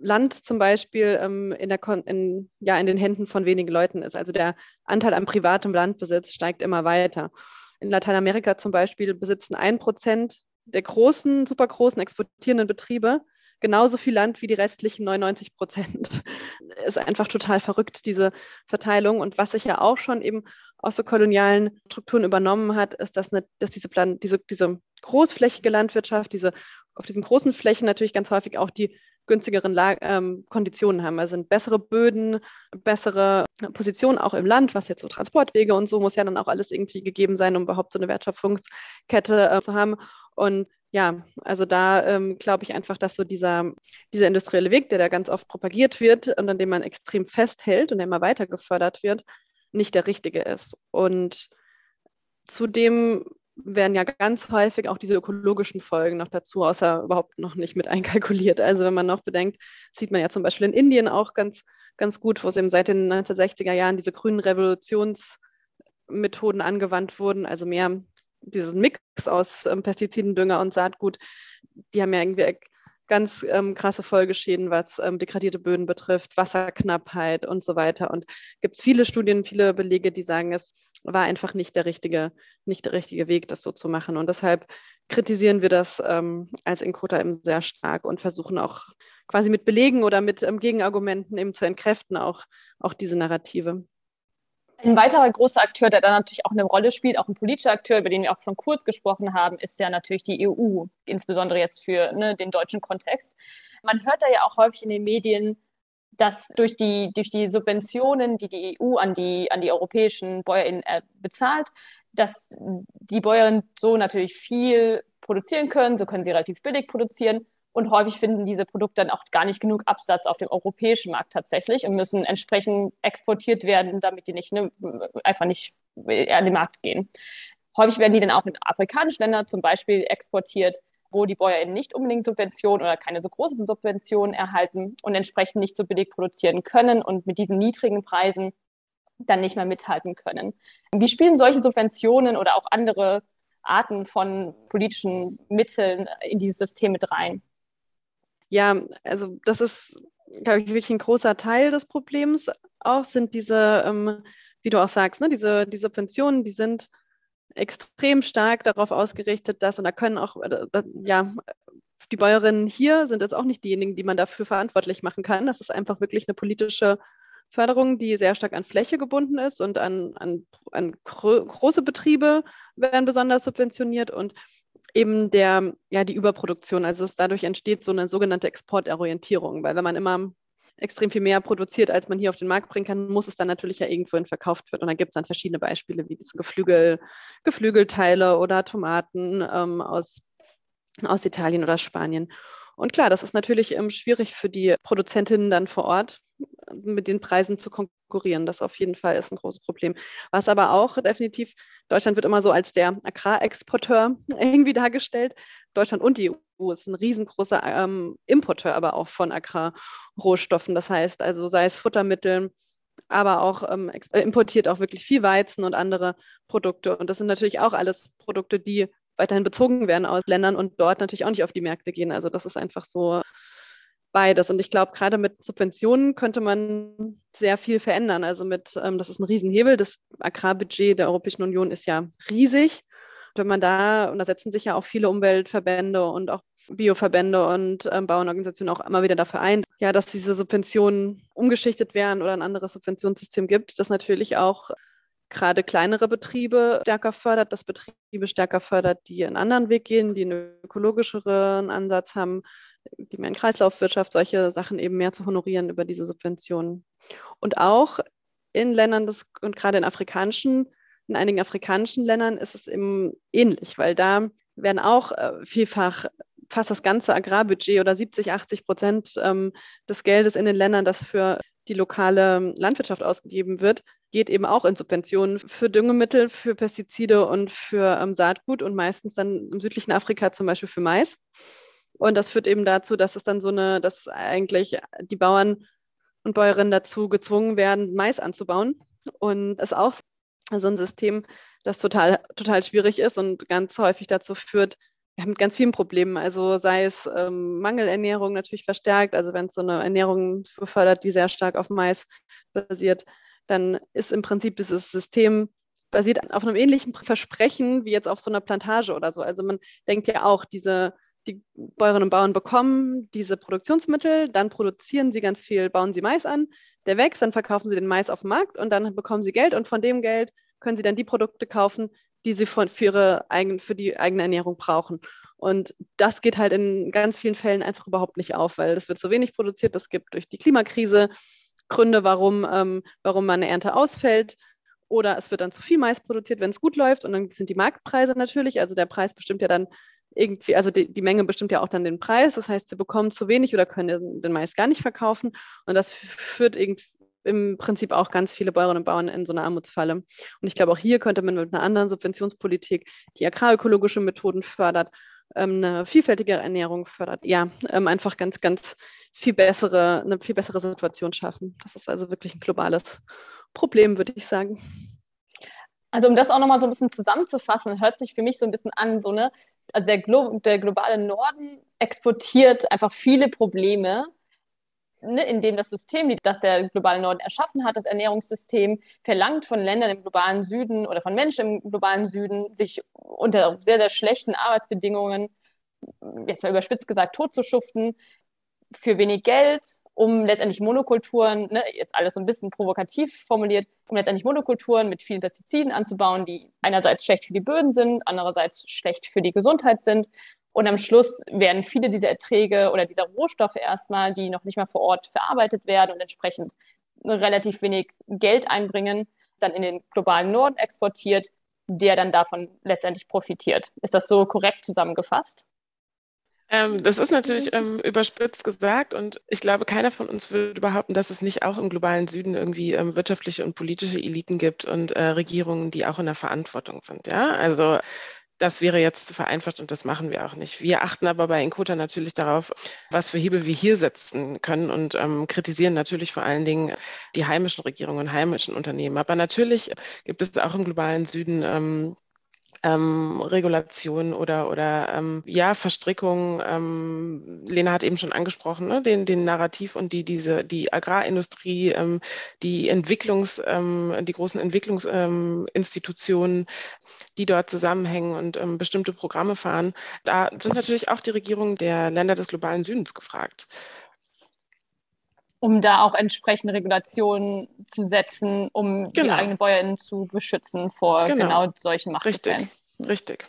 Land zum Beispiel ähm, in, der in, ja, in den Händen von wenigen Leuten ist. Also der Anteil an privatem Landbesitz steigt immer weiter. In Lateinamerika zum Beispiel besitzen ein Prozent der großen, super großen exportierenden Betriebe genauso viel Land wie die restlichen 99 Prozent. *laughs* Ist einfach total verrückt, diese Verteilung. Und was sich ja auch schon eben aus so kolonialen Strukturen übernommen hat, ist, dass, eine, dass diese, Plan diese, diese großflächige Landwirtschaft, diese auf diesen großen Flächen natürlich ganz häufig auch die günstigeren Lag ähm, Konditionen haben. Also sind bessere Böden, bessere Positionen auch im Land, was jetzt so Transportwege und so muss ja dann auch alles irgendwie gegeben sein, um überhaupt so eine Wertschöpfungskette äh, zu haben. Und ja, also da ähm, glaube ich einfach, dass so dieser, dieser industrielle Weg, der da ganz oft propagiert wird und an dem man extrem festhält und der immer weiter gefördert wird, nicht der richtige ist. Und zudem werden ja ganz häufig auch diese ökologischen Folgen noch dazu, außer überhaupt noch nicht mit *laughs* einkalkuliert. Also wenn man noch bedenkt, sieht man ja zum Beispiel in Indien auch ganz, ganz gut, wo es eben seit den 1960er Jahren diese grünen Revolutionsmethoden angewandt wurden, also mehr dieses Mix aus ähm, Pestiziden, Dünger und Saatgut, die haben ja irgendwie ganz ähm, krasse Folgeschäden, was ähm, degradierte Böden betrifft, Wasserknappheit und so weiter. Und gibt es viele Studien, viele Belege, die sagen, es war einfach nicht der richtige, nicht der richtige Weg, das so zu machen. Und deshalb kritisieren wir das ähm, als Inkota eben sehr stark und versuchen auch quasi mit Belegen oder mit ähm, Gegenargumenten eben zu entkräften, auch, auch diese Narrative. Ein weiterer großer Akteur, der da natürlich auch eine Rolle spielt, auch ein politischer Akteur, über den wir auch schon kurz gesprochen haben, ist ja natürlich die EU, insbesondere jetzt für ne, den deutschen Kontext. Man hört da ja auch häufig in den Medien, dass durch die, durch die Subventionen, die die EU an die, an die europäischen BäuerInnen äh, bezahlt, dass die Bäuerinnen so natürlich viel produzieren können, so können sie relativ billig produzieren und häufig finden diese Produkte dann auch gar nicht genug Absatz auf dem europäischen Markt tatsächlich und müssen entsprechend exportiert werden, damit die nicht ne, einfach nicht an den Markt gehen. Häufig werden die dann auch in afrikanische Länder zum Beispiel exportiert, wo die BäuerInnen nicht unbedingt Subventionen oder keine so großen Subventionen erhalten und entsprechend nicht so billig produzieren können und mit diesen niedrigen Preisen dann nicht mehr mithalten können. Wie spielen solche Subventionen oder auch andere Arten von politischen Mitteln in dieses System mit rein? Ja, also das ist, glaube ich, wirklich ein großer Teil des Problems auch, sind diese, ähm, wie du auch sagst, ne, diese, diese Pensionen, die sind extrem stark darauf ausgerichtet, dass, und da können auch, äh, ja, die Bäuerinnen hier sind jetzt auch nicht diejenigen, die man dafür verantwortlich machen kann. Das ist einfach wirklich eine politische Förderung, die sehr stark an Fläche gebunden ist und an, an, an große Betriebe werden besonders subventioniert und eben der, ja, die Überproduktion. Also es dadurch entsteht so eine sogenannte Exportorientierung, weil wenn man immer extrem viel mehr produziert, als man hier auf den Markt bringen kann, muss es dann natürlich ja irgendwohin verkauft werden. Und dann gibt es dann verschiedene Beispiele, wie diese Geflügel, Geflügelteile oder Tomaten ähm, aus, aus Italien oder Spanien. Und klar, das ist natürlich ähm, schwierig für die Produzentinnen dann vor Ort, mit den Preisen zu konkurrieren. Das auf jeden Fall ist ein großes Problem. Was aber auch definitiv, Deutschland wird immer so als der Agrarexporteur *laughs* irgendwie dargestellt. Deutschland und die EU ist ein riesengroßer ähm, Importeur aber auch von Agrarrohstoffen. Das heißt also, sei es Futtermittel, aber auch ähm, importiert auch wirklich viel Weizen und andere Produkte. Und das sind natürlich auch alles Produkte, die weiterhin bezogen werden aus Ländern und dort natürlich auch nicht auf die Märkte gehen. Also das ist einfach so beides. Und ich glaube, gerade mit Subventionen könnte man sehr viel verändern. Also mit, ähm, das ist ein Riesenhebel. Das Agrarbudget der Europäischen Union ist ja riesig. Wenn man da, und da setzen sich ja auch viele Umweltverbände und auch Bioverbände und ähm, Bauernorganisationen auch immer wieder dafür ein, ja, dass diese Subventionen umgeschichtet werden oder ein anderes Subventionssystem gibt, das natürlich auch gerade kleinere Betriebe stärker fördert, dass Betriebe stärker fördert, die einen anderen Weg gehen, die einen ökologischeren Ansatz haben, die mehr in Kreislaufwirtschaft, solche Sachen eben mehr zu honorieren über diese Subventionen. Und auch in Ländern des, und gerade in afrikanischen, in einigen afrikanischen Ländern ist es eben ähnlich, weil da werden auch äh, vielfach fast das ganze Agrarbudget oder 70, 80 Prozent ähm, des Geldes in den Ländern, das für die lokale Landwirtschaft ausgegeben wird, geht eben auch in Subventionen für Düngemittel, für Pestizide und für ähm, Saatgut und meistens dann im südlichen Afrika zum Beispiel für Mais. Und das führt eben dazu, dass es dann so eine, dass eigentlich die Bauern und Bäuerinnen dazu gezwungen werden, Mais anzubauen. Und es ist auch so ein System, das total, total schwierig ist und ganz häufig dazu führt, ja, mit ganz vielen Problemen. Also sei es ähm, Mangelernährung natürlich verstärkt, also wenn es so eine Ernährung befördert, die sehr stark auf Mais basiert, dann ist im Prinzip dieses System basiert auf einem ähnlichen Versprechen wie jetzt auf so einer Plantage oder so. Also man denkt ja auch, diese die Bäuerinnen und Bauern bekommen diese Produktionsmittel, dann produzieren sie ganz viel, bauen sie Mais an, der wächst, dann verkaufen sie den Mais auf dem Markt und dann bekommen sie Geld und von dem Geld können sie dann die Produkte kaufen, die sie für, ihre eigen, für die eigene Ernährung brauchen. Und das geht halt in ganz vielen Fällen einfach überhaupt nicht auf, weil es wird so wenig produziert. Es gibt durch die Klimakrise Gründe, warum, ähm, warum eine Ernte ausfällt. Oder es wird dann zu viel Mais produziert, wenn es gut läuft. Und dann sind die Marktpreise natürlich. Also der Preis bestimmt ja dann irgendwie, also die, die, Menge bestimmt ja auch dann den Preis. Das heißt, sie bekommen zu wenig oder können den Mais gar nicht verkaufen. Und das führt irgendwie im Prinzip auch ganz viele Bäuerinnen und Bauern in so eine Armutsfalle. Und ich glaube, auch hier könnte man mit einer anderen Subventionspolitik, die agrarökologische Methoden fördert, ähm, eine vielfältige Ernährung fördert, ja, ähm, einfach ganz, ganz viel bessere, eine viel bessere Situation schaffen. Das ist also wirklich ein globales Problem, würde ich sagen. Also um das auch nochmal so ein bisschen zusammenzufassen, hört sich für mich so ein bisschen an, so ne, also der, Glo der globale Norden exportiert einfach viele Probleme ne, indem das System, das der globale Norden erschaffen hat, das Ernährungssystem, verlangt von Ländern im globalen Süden oder von Menschen im globalen Süden, sich unter sehr, sehr schlechten Arbeitsbedingungen, jetzt mal überspitzt gesagt, totzuschuften, für wenig Geld, um letztendlich Monokulturen, ne, jetzt alles so ein bisschen provokativ formuliert, um letztendlich Monokulturen mit vielen Pestiziden anzubauen, die einerseits schlecht für die Böden sind, andererseits schlecht für die Gesundheit sind und am Schluss werden viele dieser Erträge oder dieser Rohstoffe erstmal, die noch nicht mal vor Ort verarbeitet werden und entsprechend relativ wenig Geld einbringen, dann in den globalen Norden exportiert, der dann davon letztendlich profitiert. Ist das so korrekt zusammengefasst? Ähm, das ist natürlich ähm, überspitzt gesagt und ich glaube, keiner von uns würde behaupten, dass es nicht auch im globalen Süden irgendwie ähm, wirtschaftliche und politische Eliten gibt und äh, Regierungen, die auch in der Verantwortung sind. Ja, also das wäre jetzt zu vereinfacht und das machen wir auch nicht. Wir achten aber bei Encota natürlich darauf, was für Hebel wir hier setzen können und ähm, kritisieren natürlich vor allen Dingen die heimischen Regierungen und heimischen Unternehmen. Aber natürlich gibt es auch im globalen Süden ähm, ähm, Regulation oder, oder ähm, ja, Verstrickung. Ähm, Lena hat eben schon angesprochen, ne? den, den Narrativ und die, diese, die Agrarindustrie, ähm, die Entwicklungs, ähm, die großen Entwicklungsinstitutionen, ähm, die dort zusammenhängen und bestimmte Programme fahren. Da sind natürlich auch die Regierungen der Länder des globalen Südens gefragt um da auch entsprechende Regulationen zu setzen, um genau. die eigenen Bäuerinnen zu beschützen vor genau, genau solchen Machtgefällen. Richtig, richtig.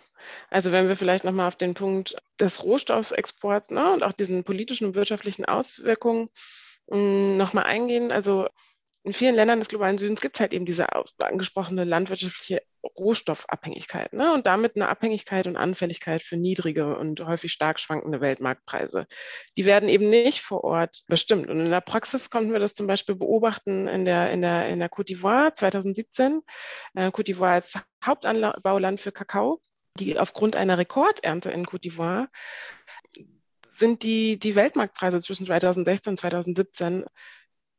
Also wenn wir vielleicht nochmal auf den Punkt des Rohstoffexports ne, und auch diesen politischen und wirtschaftlichen Auswirkungen hm, nochmal eingehen. Also in vielen Ländern des globalen Südens gibt es halt eben diese angesprochene landwirtschaftliche Rohstoffabhängigkeit ne? und damit eine Abhängigkeit und Anfälligkeit für niedrige und häufig stark schwankende Weltmarktpreise. Die werden eben nicht vor Ort bestimmt. Und in der Praxis konnten wir das zum Beispiel beobachten in der, in der, in der Côte d'Ivoire 2017. Äh, Côte d'Ivoire als Hauptanbauland für Kakao, die aufgrund einer Rekordernte in Côte d'Ivoire sind die, die Weltmarktpreise zwischen 2016 und 2017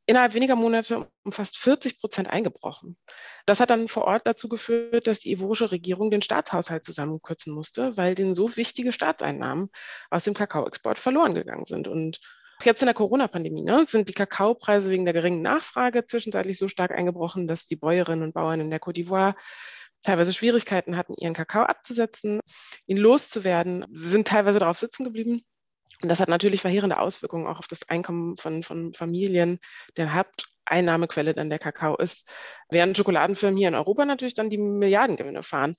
innerhalb weniger Monate um fast 40 Prozent eingebrochen. Das hat dann vor Ort dazu geführt, dass die ivorische Regierung den Staatshaushalt zusammenkürzen musste, weil denen so wichtige Staatseinnahmen aus dem Kakaoexport verloren gegangen sind. Und Jetzt in der Corona-Pandemie ne, sind die Kakaopreise wegen der geringen Nachfrage zwischenzeitlich so stark eingebrochen, dass die Bäuerinnen und Bauern in der Côte d'Ivoire teilweise Schwierigkeiten hatten, ihren Kakao abzusetzen, ihn loszuwerden. Sie sind teilweise darauf sitzen geblieben. Und das hat natürlich verheerende Auswirkungen auch auf das Einkommen von, von Familien, deren Haupteinnahmequelle dann der Kakao ist, während Schokoladenfirmen hier in Europa natürlich dann die Milliardengewinne fahren.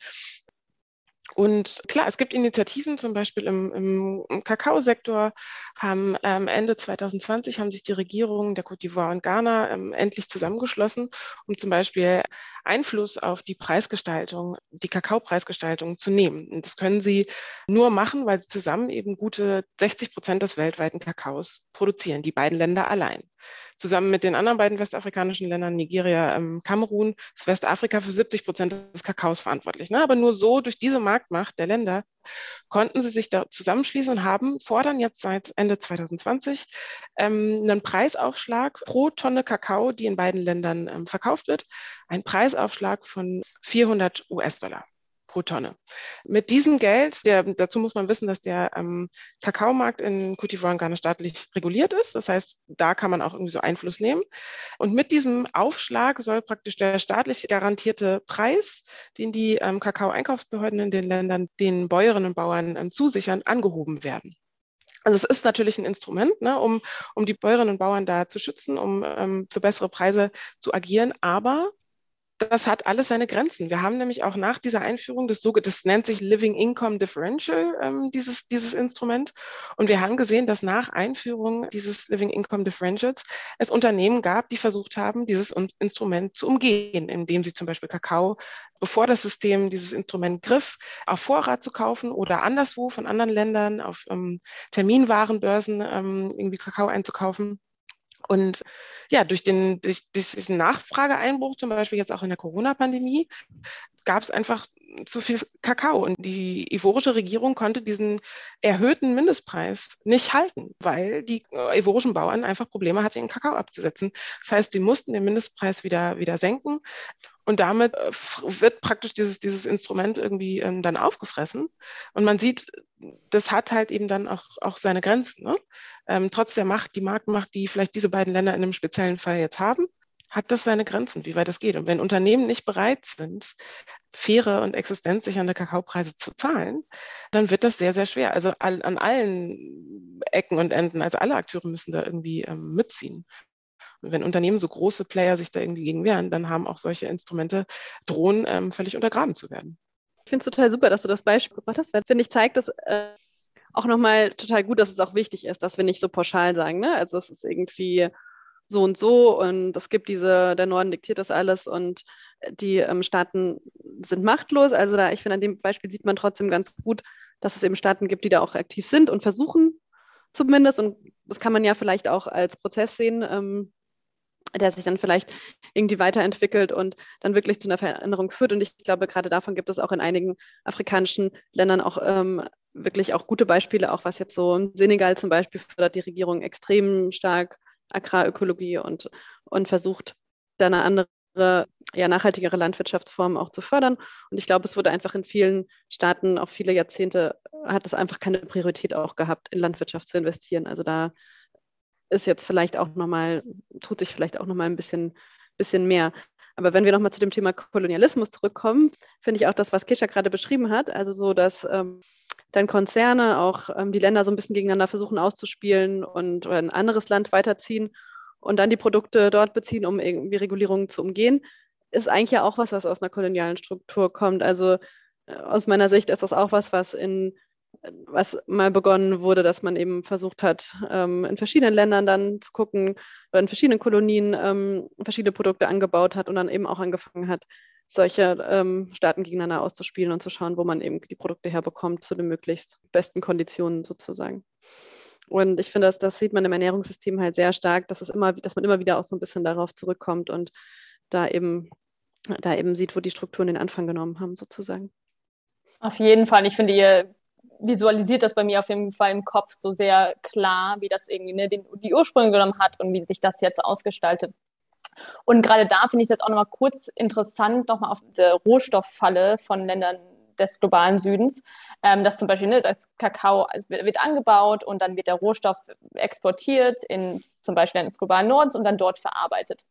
Und klar, es gibt Initiativen, zum Beispiel im, im, Kakaosektor haben ähm, Ende 2020 haben sich die Regierungen der Côte d'Ivoire und Ghana ähm, endlich zusammengeschlossen, um zum Beispiel Einfluss auf die Preisgestaltung, die Kakaopreisgestaltung zu nehmen. Und das können sie nur machen, weil sie zusammen eben gute 60 Prozent des weltweiten Kakaos produzieren, die beiden Länder allein zusammen mit den anderen beiden westafrikanischen Ländern, Nigeria, ähm, Kamerun, ist Westafrika für 70 Prozent des Kakaos verantwortlich. Ne? Aber nur so durch diese Marktmacht der Länder konnten sie sich da zusammenschließen und haben, fordern jetzt seit Ende 2020 ähm, einen Preisaufschlag pro Tonne Kakao, die in beiden Ländern ähm, verkauft wird, einen Preisaufschlag von 400 US-Dollar pro Tonne. Mit diesem Geld, der, dazu muss man wissen, dass der ähm, Kakaomarkt in Côte d'Ivoire und Ghana staatlich reguliert ist. Das heißt, da kann man auch irgendwie so Einfluss nehmen. Und mit diesem Aufschlag soll praktisch der staatlich garantierte Preis, den die ähm, Kakao-Einkaufsbehörden in den Ländern den Bäuerinnen und Bauern ähm, zusichern, angehoben werden. Also es ist natürlich ein Instrument, ne, um, um die Bäuerinnen und Bauern da zu schützen, um ähm, für bessere Preise zu agieren. Aber das hat alles seine Grenzen. Wir haben nämlich auch nach dieser Einführung des sogenannten, das nennt sich Living Income Differential, ähm, dieses, dieses Instrument. Und wir haben gesehen, dass nach Einführung dieses Living Income Differentials es Unternehmen gab, die versucht haben, dieses Instrument zu umgehen, indem sie zum Beispiel Kakao, bevor das System dieses Instrument griff, auf Vorrat zu kaufen oder anderswo von anderen Ländern auf ähm, Terminwarenbörsen ähm, irgendwie Kakao einzukaufen. Und ja, durch den, durch, durch diesen Nachfrageeinbruch, zum Beispiel jetzt auch in der Corona-Pandemie, gab es einfach zu viel Kakao. Und die ivorische Regierung konnte diesen erhöhten Mindestpreis nicht halten, weil die äh, ivorischen Bauern einfach Probleme hatten, den Kakao abzusetzen. Das heißt, sie mussten den Mindestpreis wieder, wieder senken. Und damit äh, wird praktisch dieses, dieses Instrument irgendwie ähm, dann aufgefressen. Und man sieht, das hat halt eben dann auch, auch seine Grenzen. Ne? Ähm, trotz der Macht, die Marktmacht, die vielleicht diese beiden Länder in einem speziellen Fall jetzt haben, hat das seine Grenzen, wie weit es geht. Und wenn Unternehmen nicht bereit sind, faire und existenzsichernde Kakaopreise zu zahlen, dann wird das sehr, sehr schwer. Also an allen Ecken und Enden, also alle Akteure müssen da irgendwie ähm, mitziehen. Wenn Unternehmen so große Player sich da irgendwie gegen wehren, dann haben auch solche Instrumente drohen, ähm, völlig untergraben zu werden. Ich finde es total super, dass du das Beispiel gebracht hast, weil finde ich, zeigt das äh, auch nochmal total gut, dass es auch wichtig ist, dass wir nicht so pauschal sagen. Ne? Also es ist irgendwie so und so und es gibt diese, der Norden diktiert das alles und die ähm, Staaten sind machtlos. Also da, ich finde, an dem Beispiel sieht man trotzdem ganz gut, dass es eben Staaten gibt, die da auch aktiv sind und versuchen zumindest, und das kann man ja vielleicht auch als Prozess sehen, ähm, der sich dann vielleicht irgendwie weiterentwickelt und dann wirklich zu einer Veränderung führt. Und ich glaube, gerade davon gibt es auch in einigen afrikanischen Ländern auch ähm, wirklich auch gute Beispiele, auch was jetzt so Senegal zum Beispiel fördert die Regierung extrem stark Agrarökologie und, und versucht, da eine andere, ja, nachhaltigere Landwirtschaftsform auch zu fördern. Und ich glaube, es wurde einfach in vielen Staaten, auch viele Jahrzehnte, hat es einfach keine Priorität auch gehabt, in Landwirtschaft zu investieren. Also da ist jetzt vielleicht auch nochmal, tut sich vielleicht auch nochmal ein bisschen, bisschen mehr. Aber wenn wir nochmal zu dem Thema Kolonialismus zurückkommen, finde ich auch das, was Kesha gerade beschrieben hat, also so, dass ähm, dann Konzerne auch ähm, die Länder so ein bisschen gegeneinander versuchen auszuspielen und ein anderes Land weiterziehen und dann die Produkte dort beziehen, um irgendwie Regulierungen zu umgehen, ist eigentlich ja auch was, was aus einer kolonialen Struktur kommt. Also äh, aus meiner Sicht ist das auch was, was in was mal begonnen wurde, dass man eben versucht hat, ähm, in verschiedenen Ländern dann zu gucken oder in verschiedenen Kolonien ähm, verschiedene Produkte angebaut hat und dann eben auch angefangen hat, solche ähm, Staaten gegeneinander auszuspielen und zu schauen, wo man eben die Produkte herbekommt zu den möglichst besten Konditionen sozusagen. Und ich finde, das, das sieht man im Ernährungssystem halt sehr stark, dass, es immer, dass man immer wieder auch so ein bisschen darauf zurückkommt und da eben, da eben sieht, wo die Strukturen den Anfang genommen haben, sozusagen. Auf jeden Fall. Ich finde, ihr visualisiert das bei mir auf jeden Fall im Kopf so sehr klar, wie das irgendwie ne, den, die Ursprünge genommen hat und wie sich das jetzt ausgestaltet. Und gerade da finde ich es jetzt auch nochmal kurz interessant, nochmal auf diese Rohstofffalle von Ländern des globalen Südens, ähm, dass zum Beispiel ne, das Kakao wird angebaut und dann wird der Rohstoff exportiert in zum Beispiel ins globalen Nordens und dann dort verarbeitet.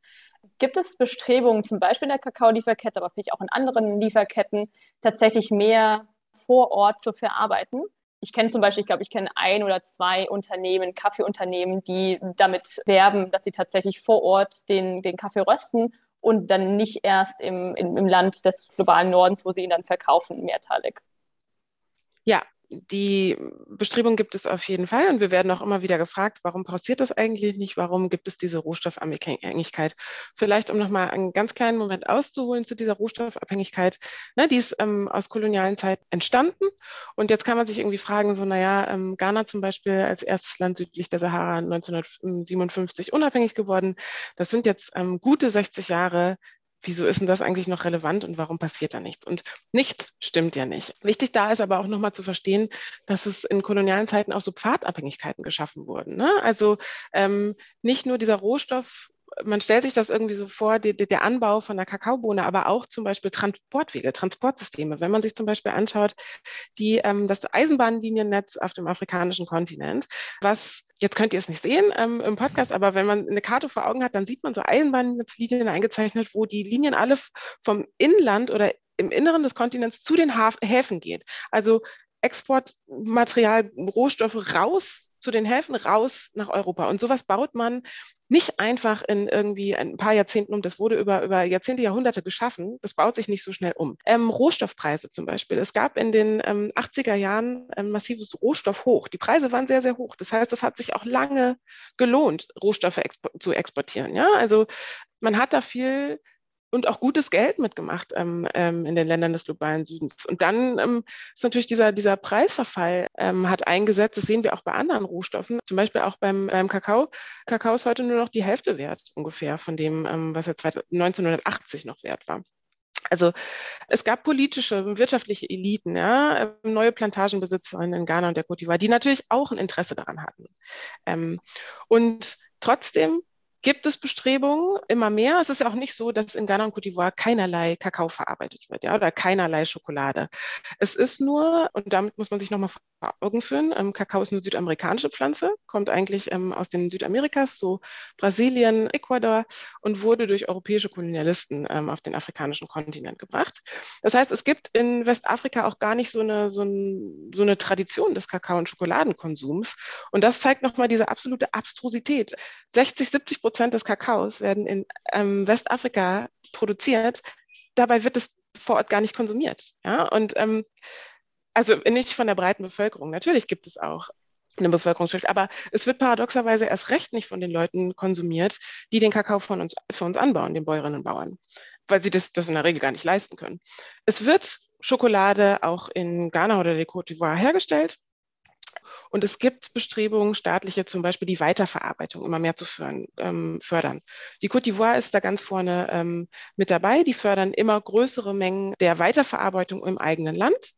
Gibt es Bestrebungen, zum Beispiel in der Kakaolieferkette, aber vielleicht auch in anderen Lieferketten, tatsächlich mehr vor Ort zu verarbeiten? Ich kenne zum Beispiel, ich glaube, ich kenne ein oder zwei Unternehmen, Kaffeeunternehmen, die damit werben, dass sie tatsächlich vor Ort den, den Kaffee rösten und dann nicht erst im, im, im Land des globalen Nordens, wo sie ihn dann verkaufen, mehrteilig. Ja, die Bestrebung gibt es auf jeden Fall und wir werden auch immer wieder gefragt, warum passiert das eigentlich nicht? Warum gibt es diese Rohstoffabhängigkeit? Vielleicht, um nochmal einen ganz kleinen Moment auszuholen zu dieser Rohstoffabhängigkeit. Ne, die ist ähm, aus kolonialen Zeiten entstanden und jetzt kann man sich irgendwie fragen, so naja, ähm, Ghana zum Beispiel als erstes Land südlich der Sahara 1957 unabhängig geworden. Das sind jetzt ähm, gute 60 Jahre wieso ist denn das eigentlich noch relevant und warum passiert da nichts? Und nichts stimmt ja nicht. Wichtig da ist aber auch nochmal zu verstehen, dass es in kolonialen Zeiten auch so Pfadabhängigkeiten geschaffen wurden. Ne? Also ähm, nicht nur dieser Rohstoff man stellt sich das irgendwie so vor, die, die, der Anbau von der Kakaobohne, aber auch zum Beispiel Transportwege, Transportsysteme. Wenn man sich zum Beispiel anschaut, die, ähm, das Eisenbahnliniennetz auf dem afrikanischen Kontinent, was, jetzt könnt ihr es nicht sehen ähm, im Podcast, aber wenn man eine Karte vor Augen hat, dann sieht man so Eisenbahnnetzlinien eingezeichnet, wo die Linien alle vom Inland oder im Inneren des Kontinents zu den Häfen geht. Also Exportmaterial, Rohstoffe raus zu den Häfen raus nach Europa. Und sowas baut man nicht einfach in irgendwie ein paar Jahrzehnten um. Das wurde über, über Jahrzehnte, Jahrhunderte geschaffen. Das baut sich nicht so schnell um. Ähm, Rohstoffpreise zum Beispiel. Es gab in den ähm, 80er Jahren ein massives Rohstoffhoch. Die Preise waren sehr, sehr hoch. Das heißt, es hat sich auch lange gelohnt, Rohstoffe expo zu exportieren. Ja, also man hat da viel und auch gutes Geld mitgemacht ähm, ähm, in den Ländern des globalen Südens. Und dann ähm, ist natürlich dieser, dieser Preisverfall ähm, hat eingesetzt. Das sehen wir auch bei anderen Rohstoffen, zum Beispiel auch beim, beim Kakao. Kakao ist heute nur noch die Hälfte wert ungefähr von dem, ähm, was er 1980 noch wert war. Also es gab politische wirtschaftliche Eliten, ja, ähm, neue Plantagenbesitzerinnen in Ghana und der Côte d'Ivoire, die natürlich auch ein Interesse daran hatten. Und trotzdem gibt es Bestrebungen immer mehr. Es ist ja auch nicht so, dass in Ghana und Cote d'Ivoire keinerlei Kakao verarbeitet wird, ja, oder keinerlei Schokolade. Es ist nur, und damit muss man sich nochmal vor Augen führen, ähm, Kakao ist eine südamerikanische Pflanze, kommt eigentlich ähm, aus den Südamerikas, so Brasilien, Ecuador und wurde durch europäische Kolonialisten ähm, auf den afrikanischen Kontinent gebracht. Das heißt, es gibt in Westafrika auch gar nicht so eine, so, ein, so eine Tradition des Kakao- und Schokoladenkonsums. Und das zeigt nochmal diese absolute Abstrusität. 60, 70 Prozent Prozent des Kakaos werden in ähm, Westafrika produziert. Dabei wird es vor Ort gar nicht konsumiert. Ja? Und ähm, also nicht von der breiten Bevölkerung. Natürlich gibt es auch eine Bevölkerungsschicht, aber es wird paradoxerweise erst recht nicht von den Leuten konsumiert, die den Kakao von uns, für uns anbauen, den Bäuerinnen und Bauern, weil sie das, das in der Regel gar nicht leisten können. Es wird Schokolade auch in Ghana oder der Côte d'Ivoire hergestellt. Und es gibt Bestrebungen, staatliche zum Beispiel die Weiterverarbeitung immer mehr zu fördern. Ähm, fördern. Die Côte d'Ivoire ist da ganz vorne ähm, mit dabei. Die fördern immer größere Mengen der Weiterverarbeitung im eigenen Land.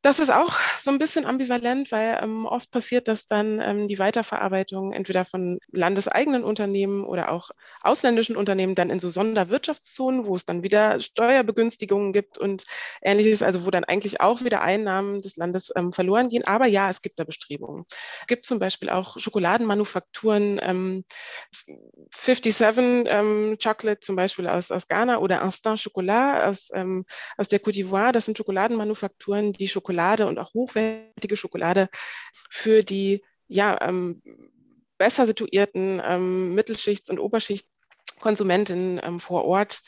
Das ist auch so ein bisschen ambivalent, weil ähm, oft passiert, dass dann ähm, die Weiterverarbeitung entweder von landeseigenen Unternehmen oder auch ausländischen Unternehmen dann in so Sonderwirtschaftszonen, wo es dann wieder Steuerbegünstigungen gibt und ähnliches, also wo dann eigentlich auch wieder Einnahmen des Landes ähm, verloren gehen. Aber ja, es gibt da Bestrebungen. Es gibt zum Beispiel auch Schokoladenmanufakturen, 57 ähm, ähm, Chocolate zum Beispiel aus, aus Ghana oder Instant Chocolat aus, ähm, aus der Côte d'Ivoire. Das sind Schokoladenmanufakturen, die Schokolade Schokolade und auch hochwertige Schokolade für die ja, ähm, besser situierten ähm, Mittelschichts- und Oberschichtkonsumentinnen ähm, vor Ort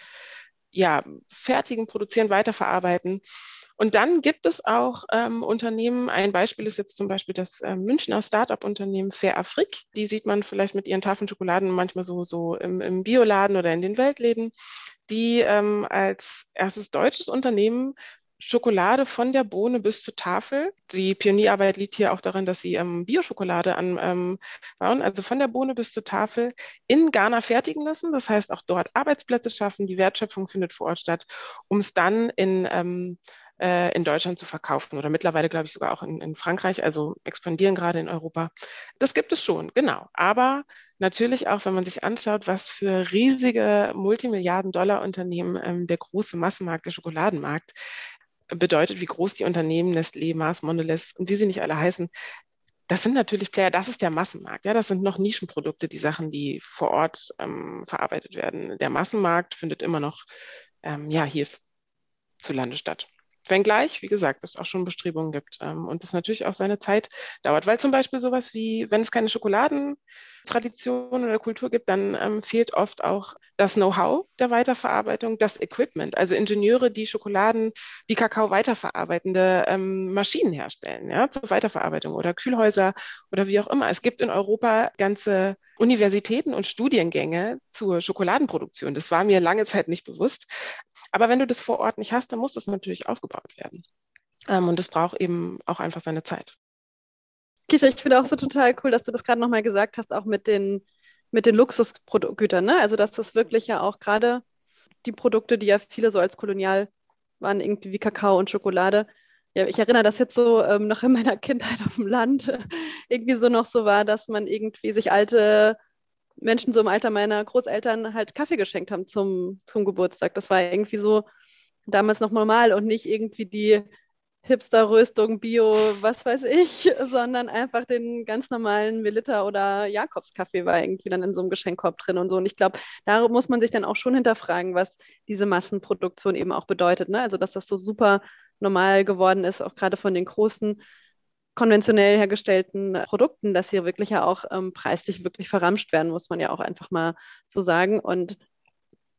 ja, fertigen, produzieren, weiterverarbeiten. Und dann gibt es auch ähm, Unternehmen, ein Beispiel ist jetzt zum Beispiel das äh, Münchner Startup-Unternehmen Fair Afrik. Die sieht man vielleicht mit ihren Tafeln Schokoladen manchmal so, so im, im Bioladen oder in den Weltläden, die ähm, als erstes deutsches Unternehmen Schokolade von der Bohne bis zur Tafel. Die Pionierarbeit liegt hier auch darin, dass sie ähm, Bioschokolade anbauen, ähm, also von der Bohne bis zur Tafel in Ghana fertigen lassen. Das heißt, auch dort Arbeitsplätze schaffen, die Wertschöpfung findet vor Ort statt, um es dann in ähm, äh, in Deutschland zu verkaufen oder mittlerweile, glaube ich, sogar auch in, in Frankreich, also expandieren gerade in Europa. Das gibt es schon, genau. Aber natürlich auch, wenn man sich anschaut, was für riesige Multimilliarden-Dollar-Unternehmen ähm, der große Massenmarkt, der Schokoladenmarkt bedeutet, wie groß die Unternehmen Nestlé, Mars, Mondelez und wie sie nicht alle heißen, das sind natürlich Player, das ist der Massenmarkt. Ja, das sind noch Nischenprodukte, die Sachen, die vor Ort ähm, verarbeitet werden. Der Massenmarkt findet immer noch ähm, ja, hier zu Lande statt. Wenngleich, wie gesagt, es auch schon Bestrebungen gibt ähm, und es natürlich auch seine Zeit dauert, weil zum Beispiel sowas wie, wenn es keine Schokoladentradition oder Kultur gibt, dann ähm, fehlt oft auch das Know-how der Weiterverarbeitung, das Equipment, also Ingenieure, die Schokoladen, die Kakao weiterverarbeitende ähm, Maschinen herstellen, ja, zur Weiterverarbeitung oder Kühlhäuser oder wie auch immer. Es gibt in Europa ganze Universitäten und Studiengänge zur Schokoladenproduktion. Das war mir lange Zeit nicht bewusst. Aber wenn du das vor Ort nicht hast, dann muss das natürlich aufgebaut werden. Ähm, und das braucht eben auch einfach seine Zeit. Kisha, ich finde auch so total cool, dass du das gerade nochmal gesagt hast, auch mit den, mit den Luxusgütern. Ne? Also, dass das wirklich ja auch gerade die Produkte, die ja viele so als kolonial waren, irgendwie wie Kakao und Schokolade. Ja, ich erinnere das jetzt so ähm, noch in meiner Kindheit auf dem Land *laughs* irgendwie so noch so war, dass man irgendwie sich alte Menschen so im Alter meiner Großeltern halt Kaffee geschenkt haben zum, zum Geburtstag. Das war irgendwie so damals noch normal und nicht irgendwie die Hipster-Röstung, Bio, was weiß ich, *laughs* sondern einfach den ganz normalen Melitta oder Jakobskaffee war irgendwie dann in so einem Geschenkkorb drin und so. Und ich glaube, da muss man sich dann auch schon hinterfragen, was diese Massenproduktion eben auch bedeutet. Ne? Also, dass das so super normal geworden ist, auch gerade von den großen konventionell hergestellten Produkten, dass hier wirklich ja auch ähm, preislich wirklich verramscht werden, muss man ja auch einfach mal so sagen. Und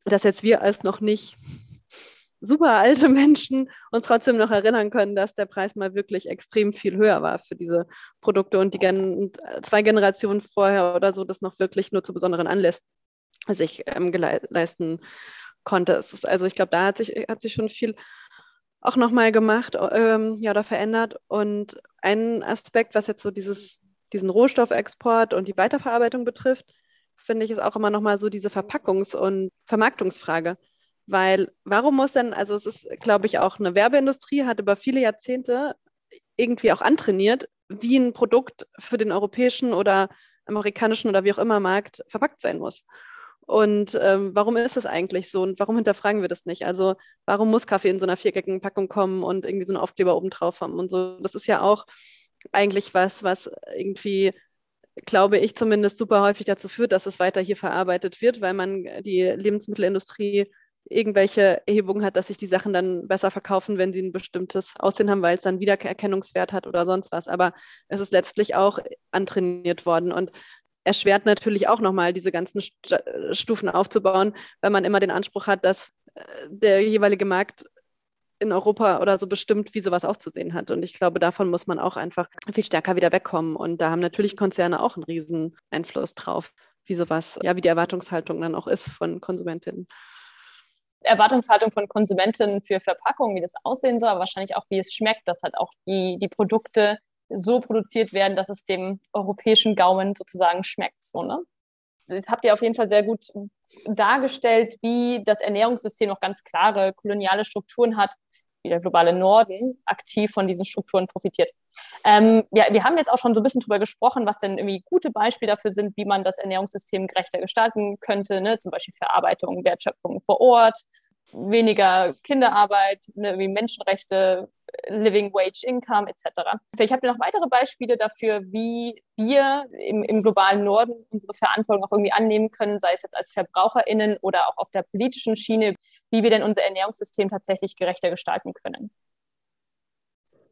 dass jetzt wir als noch nicht super alte Menschen uns trotzdem noch erinnern können, dass der Preis mal wirklich extrem viel höher war für diese Produkte und die Gen zwei Generationen vorher oder so das noch wirklich nur zu besonderen Anlässen sich ähm, leisten konnte. Ist, also ich glaube, da hat sich, hat sich schon viel auch nochmal gemacht ähm, ja, oder verändert. Und ein Aspekt, was jetzt so dieses, diesen Rohstoffexport und die Weiterverarbeitung betrifft, finde ich, ist auch immer nochmal so diese Verpackungs- und Vermarktungsfrage. Weil warum muss denn, also es ist, glaube ich, auch eine Werbeindustrie, hat über viele Jahrzehnte irgendwie auch antrainiert, wie ein Produkt für den europäischen oder amerikanischen oder wie auch immer Markt verpackt sein muss. Und ähm, warum ist das eigentlich so und warum hinterfragen wir das nicht? Also warum muss Kaffee in so einer viereckigen Packung kommen und irgendwie so einen Aufkleber oben drauf haben und so? Das ist ja auch eigentlich was, was irgendwie, glaube ich, zumindest super häufig dazu führt, dass es weiter hier verarbeitet wird, weil man die Lebensmittelindustrie irgendwelche Erhebungen hat, dass sich die Sachen dann besser verkaufen, wenn sie ein bestimmtes Aussehen haben, weil es dann Wiedererkennungswert hat oder sonst was. Aber es ist letztlich auch antrainiert worden. Und erschwert natürlich auch nochmal diese ganzen Stufen aufzubauen, weil man immer den Anspruch hat, dass äh, der jeweilige Markt in Europa oder so bestimmt, wie sowas auszusehen hat. Und ich glaube, davon muss man auch einfach viel stärker wieder wegkommen. Und da haben natürlich Konzerne auch einen riesen Einfluss drauf, wie sowas, ja, wie die Erwartungshaltung dann auch ist von Konsumentinnen. Erwartungshaltung von Konsumentinnen für Verpackungen, wie das aussehen soll, aber wahrscheinlich auch, wie es schmeckt, dass halt auch die, die Produkte so produziert werden, dass es dem europäischen Gaumen sozusagen schmeckt. So, ne? Das habt ihr auf jeden Fall sehr gut dargestellt, wie das Ernährungssystem noch ganz klare koloniale Strukturen hat, wie der globale Norden aktiv von diesen Strukturen profitiert. Ähm, ja, wir haben jetzt auch schon so ein bisschen drüber gesprochen, was denn irgendwie gute Beispiele dafür sind, wie man das Ernährungssystem gerechter gestalten könnte, ne? zum Beispiel Verarbeitung, Wertschöpfung vor Ort, weniger Kinderarbeit, ne, wie Menschenrechte, Living Wage Income etc. Vielleicht habt ihr noch weitere Beispiele dafür, wie wir im, im, globalen Norden unsere Verantwortung auch irgendwie annehmen können, sei es jetzt als VerbraucherInnen oder auch auf der politischen Schiene, wie wir denn unser Ernährungssystem tatsächlich gerechter gestalten können.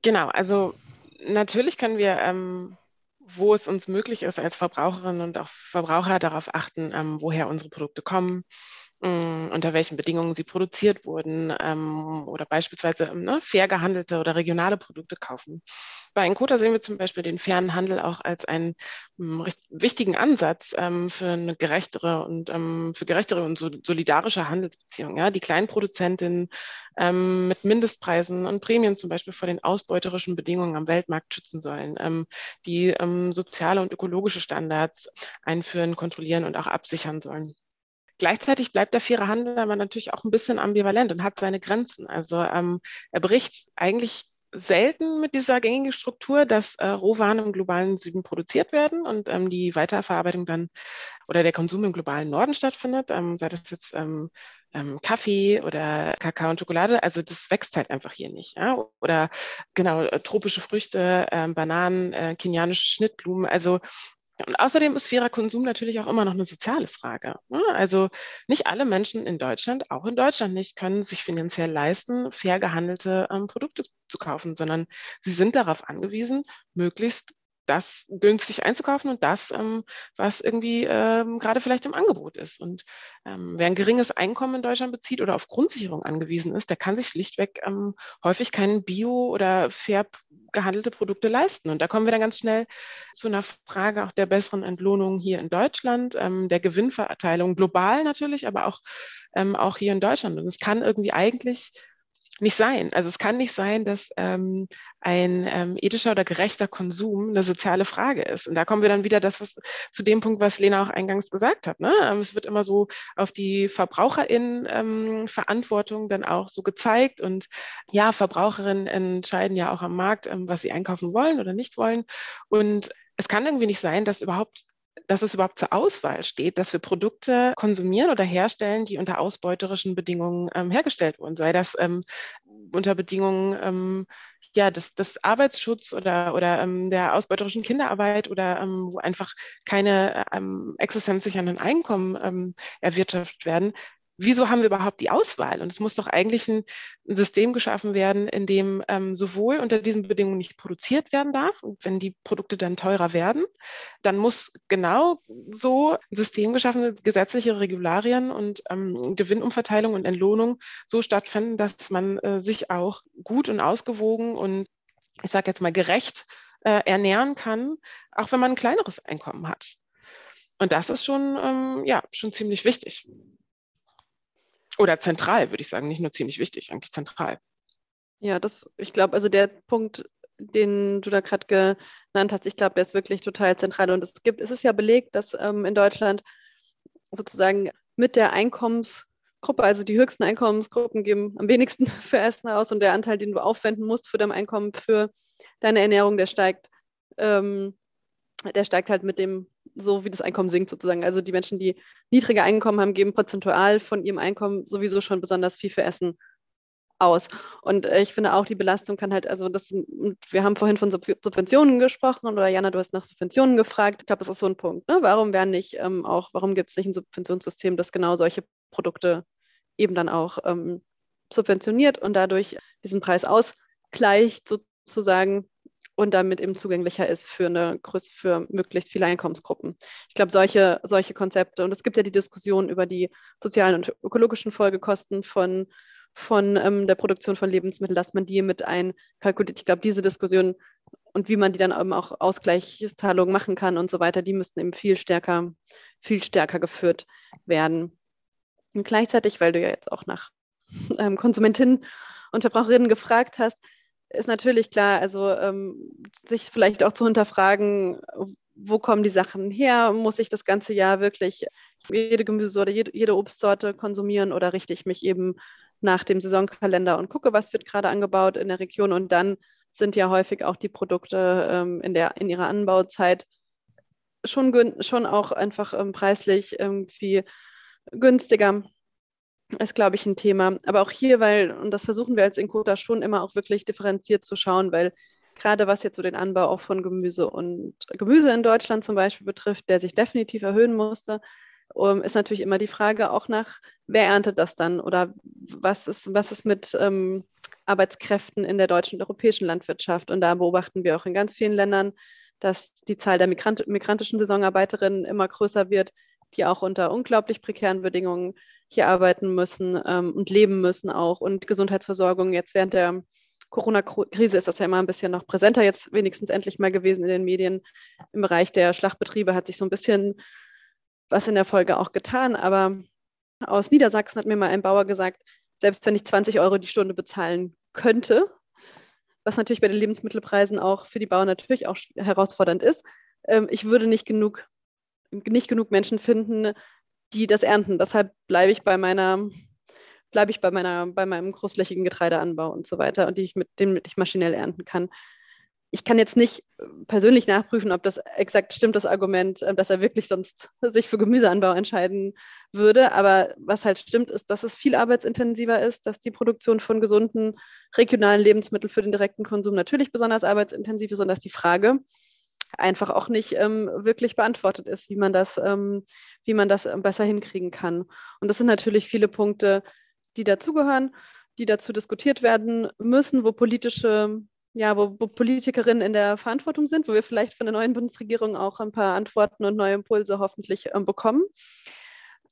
Genau, also natürlich können wir, ähm, wo es uns möglich ist, als Verbraucherinnen und auch Verbraucher darauf achten, ähm, woher unsere Produkte kommen, Mm, unter welchen Bedingungen sie produziert wurden ähm, oder beispielsweise ähm, ne, fair gehandelte oder regionale Produkte kaufen. Bei Encota sehen wir zum Beispiel den fairen Handel auch als einen ähm, wichtigen Ansatz ähm, für eine gerechtere und ähm, für gerechtere und so, solidarische Handelsbeziehungen. Ja? Die kleinen Produzentinnen ähm, mit Mindestpreisen und Prämien zum Beispiel vor den ausbeuterischen Bedingungen am Weltmarkt schützen sollen, die soziale und ökologische Standards einführen, kontrollieren und auch absichern sollen. Gleichzeitig bleibt der faire Handel aber natürlich auch ein bisschen ambivalent und hat seine Grenzen. Also ähm, er bricht eigentlich selten mit dieser gängigen Struktur, dass äh, Rohwaren im globalen Süden produziert werden und ähm, die Weiterverarbeitung dann oder der Konsum im globalen Norden stattfindet, ähm, sei das jetzt ähm, ähm Kaffee oder Kakao und Schokolade. Also das wächst halt einfach hier nicht. Ja? Oder genau, äh, tropische Früchte, äh, Bananen, äh, kenianische Schnittblumen. Also und außerdem ist fairer Konsum natürlich auch immer noch eine soziale Frage. Ne? Also nicht alle Menschen in Deutschland, auch in Deutschland nicht, können sich finanziell leisten, fair gehandelte ähm, Produkte zu kaufen, sondern sie sind darauf angewiesen, möglichst das günstig einzukaufen und das, ähm, was irgendwie ähm, gerade vielleicht im Angebot ist. Und ähm, wer ein geringes Einkommen in Deutschland bezieht oder auf Grundsicherung angewiesen ist, der kann sich schlichtweg ähm, häufig keinen Bio- oder fair gehandelte Produkte leisten. Und da kommen wir dann ganz schnell zu einer Frage auch der besseren Entlohnung hier in Deutschland, ähm, der Gewinnverteilung global natürlich, aber auch, ähm, auch hier in Deutschland. Und es kann irgendwie eigentlich nicht sein. Also es kann nicht sein, dass ähm, ein ähm, ethischer oder gerechter Konsum eine soziale Frage ist. Und da kommen wir dann wieder das, was, zu dem Punkt, was Lena auch eingangs gesagt hat. Ne? Ähm, es wird immer so auf die VerbraucherInnen ähm, dann auch so gezeigt. Und ja, Verbraucherinnen entscheiden ja auch am Markt, ähm, was sie einkaufen wollen oder nicht wollen. Und es kann irgendwie nicht sein, dass überhaupt dass es überhaupt zur Auswahl steht, dass wir Produkte konsumieren oder herstellen, die unter ausbeuterischen Bedingungen ähm, hergestellt wurden, sei das ähm, unter Bedingungen ähm, ja, des, des Arbeitsschutz oder, oder ähm, der ausbeuterischen Kinderarbeit oder ähm, wo einfach keine ähm, existenzsichernden Einkommen erwirtschaftet werden wieso haben wir überhaupt die Auswahl? Und es muss doch eigentlich ein, ein System geschaffen werden, in dem ähm, sowohl unter diesen Bedingungen nicht produziert werden darf und wenn die Produkte dann teurer werden, dann muss genau so ein System geschaffen gesetzliche Regularien und ähm, Gewinnumverteilung und Entlohnung so stattfinden, dass man äh, sich auch gut und ausgewogen und ich sage jetzt mal gerecht äh, ernähren kann, auch wenn man ein kleineres Einkommen hat. Und das ist schon, ähm, ja, schon ziemlich wichtig. Oder zentral, würde ich sagen, nicht nur ziemlich wichtig, eigentlich zentral. Ja, das, ich glaube, also der Punkt, den du da gerade genannt hast, ich glaube, der ist wirklich total zentral. Und es gibt, es ist ja belegt, dass ähm, in Deutschland sozusagen mit der Einkommensgruppe, also die höchsten Einkommensgruppen geben am wenigsten *laughs* für Essen aus und der Anteil, den du aufwenden musst für dein Einkommen, für deine Ernährung, der steigt, ähm, der steigt halt mit dem so wie das Einkommen sinkt sozusagen. Also die Menschen, die niedrige Einkommen haben, geben prozentual von ihrem Einkommen sowieso schon besonders viel für Essen aus. Und äh, ich finde auch, die Belastung kann halt, also das, wir haben vorhin von Subventionen gesprochen oder Jana, du hast nach Subventionen gefragt. Ich glaube, das ist so ein Punkt. Ne? Warum werden nicht ähm, auch, warum gibt es nicht ein Subventionssystem, das genau solche Produkte eben dann auch ähm, subventioniert und dadurch diesen Preis ausgleicht, sozusagen, und damit eben zugänglicher ist für eine für möglichst viele Einkommensgruppen. Ich glaube, solche, solche Konzepte, und es gibt ja die Diskussion über die sozialen und ökologischen Folgekosten von, von ähm, der Produktion von Lebensmitteln, dass man die mit einkalkuliert. Ich glaube, diese Diskussion und wie man die dann eben auch Ausgleichszahlungen machen kann und so weiter, die müssten eben viel stärker, viel stärker geführt werden. Und gleichzeitig, weil du ja jetzt auch nach ähm, Konsumentinnen und Verbraucherinnen gefragt hast, ist natürlich klar, also ähm, sich vielleicht auch zu hinterfragen, wo kommen die Sachen her? Muss ich das ganze Jahr wirklich jede Gemüse oder jede, jede Obstsorte konsumieren oder richte ich mich eben nach dem Saisonkalender und gucke, was wird gerade angebaut in der Region und dann sind ja häufig auch die Produkte ähm, in, der, in ihrer Anbauzeit schon, schon auch einfach ähm, preislich irgendwie günstiger ist, glaube ich, ein Thema. Aber auch hier, weil, und das versuchen wir als Inkota schon immer auch wirklich differenziert zu schauen, weil gerade was jetzt so den Anbau auch von Gemüse und Gemüse in Deutschland zum Beispiel betrifft, der sich definitiv erhöhen musste, um, ist natürlich immer die Frage auch nach, wer erntet das dann oder was ist, was ist mit ähm, Arbeitskräften in der deutschen und europäischen Landwirtschaft. Und da beobachten wir auch in ganz vielen Ländern, dass die Zahl der Migrant migrantischen Saisonarbeiterinnen immer größer wird, die auch unter unglaublich prekären Bedingungen hier arbeiten müssen ähm, und leben müssen auch. Und Gesundheitsversorgung jetzt während der Corona-Krise ist das ja immer ein bisschen noch präsenter, jetzt wenigstens endlich mal gewesen in den Medien. Im Bereich der Schlachtbetriebe hat sich so ein bisschen was in der Folge auch getan. Aber aus Niedersachsen hat mir mal ein Bauer gesagt, selbst wenn ich 20 Euro die Stunde bezahlen könnte, was natürlich bei den Lebensmittelpreisen auch für die Bauern natürlich auch herausfordernd ist, ähm, ich würde nicht genug, nicht genug Menschen finden, die das ernten. Deshalb bleibe ich bei meiner bleibe ich bei meiner, bei meinem großflächigen Getreideanbau und so weiter und die ich mit dem ich maschinell ernten kann ich kann jetzt nicht äh, persönlich nachprüfen, ob das exakt stimmt, das Argument, äh, dass er wirklich sonst *laughs* sich für Gemüseanbau entscheiden würde. Aber was halt stimmt, ist, dass es viel arbeitsintensiver ist, dass die Produktion von gesunden regionalen Lebensmitteln für den direkten Konsum natürlich besonders arbeitsintensiv ist und dass die Frage einfach auch nicht ähm, wirklich beantwortet ist, wie man das, ähm, wie man das besser hinkriegen kann. Und das sind natürlich viele Punkte, die dazugehören, die dazu diskutiert werden müssen, wo politische ja, wo, wo, Politikerinnen in der Verantwortung sind, wo wir vielleicht von der neuen Bundesregierung auch ein paar Antworten und neue Impulse hoffentlich ähm, bekommen.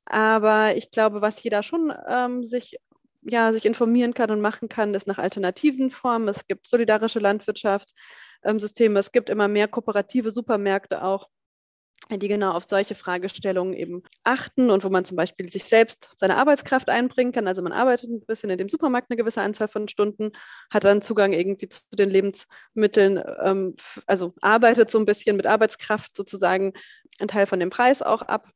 Aber ich glaube, was jeder schon ähm, sich, ja, sich informieren kann und machen kann, ist nach alternativen Formen. Es gibt solidarische Landwirtschaftssysteme, ähm, es gibt immer mehr kooperative Supermärkte auch die genau auf solche Fragestellungen eben achten und wo man zum Beispiel sich selbst seine Arbeitskraft einbringen kann. Also man arbeitet ein bisschen in dem Supermarkt eine gewisse Anzahl von Stunden, hat dann Zugang irgendwie zu den Lebensmitteln, ähm, also arbeitet so ein bisschen mit Arbeitskraft sozusagen einen Teil von dem Preis auch ab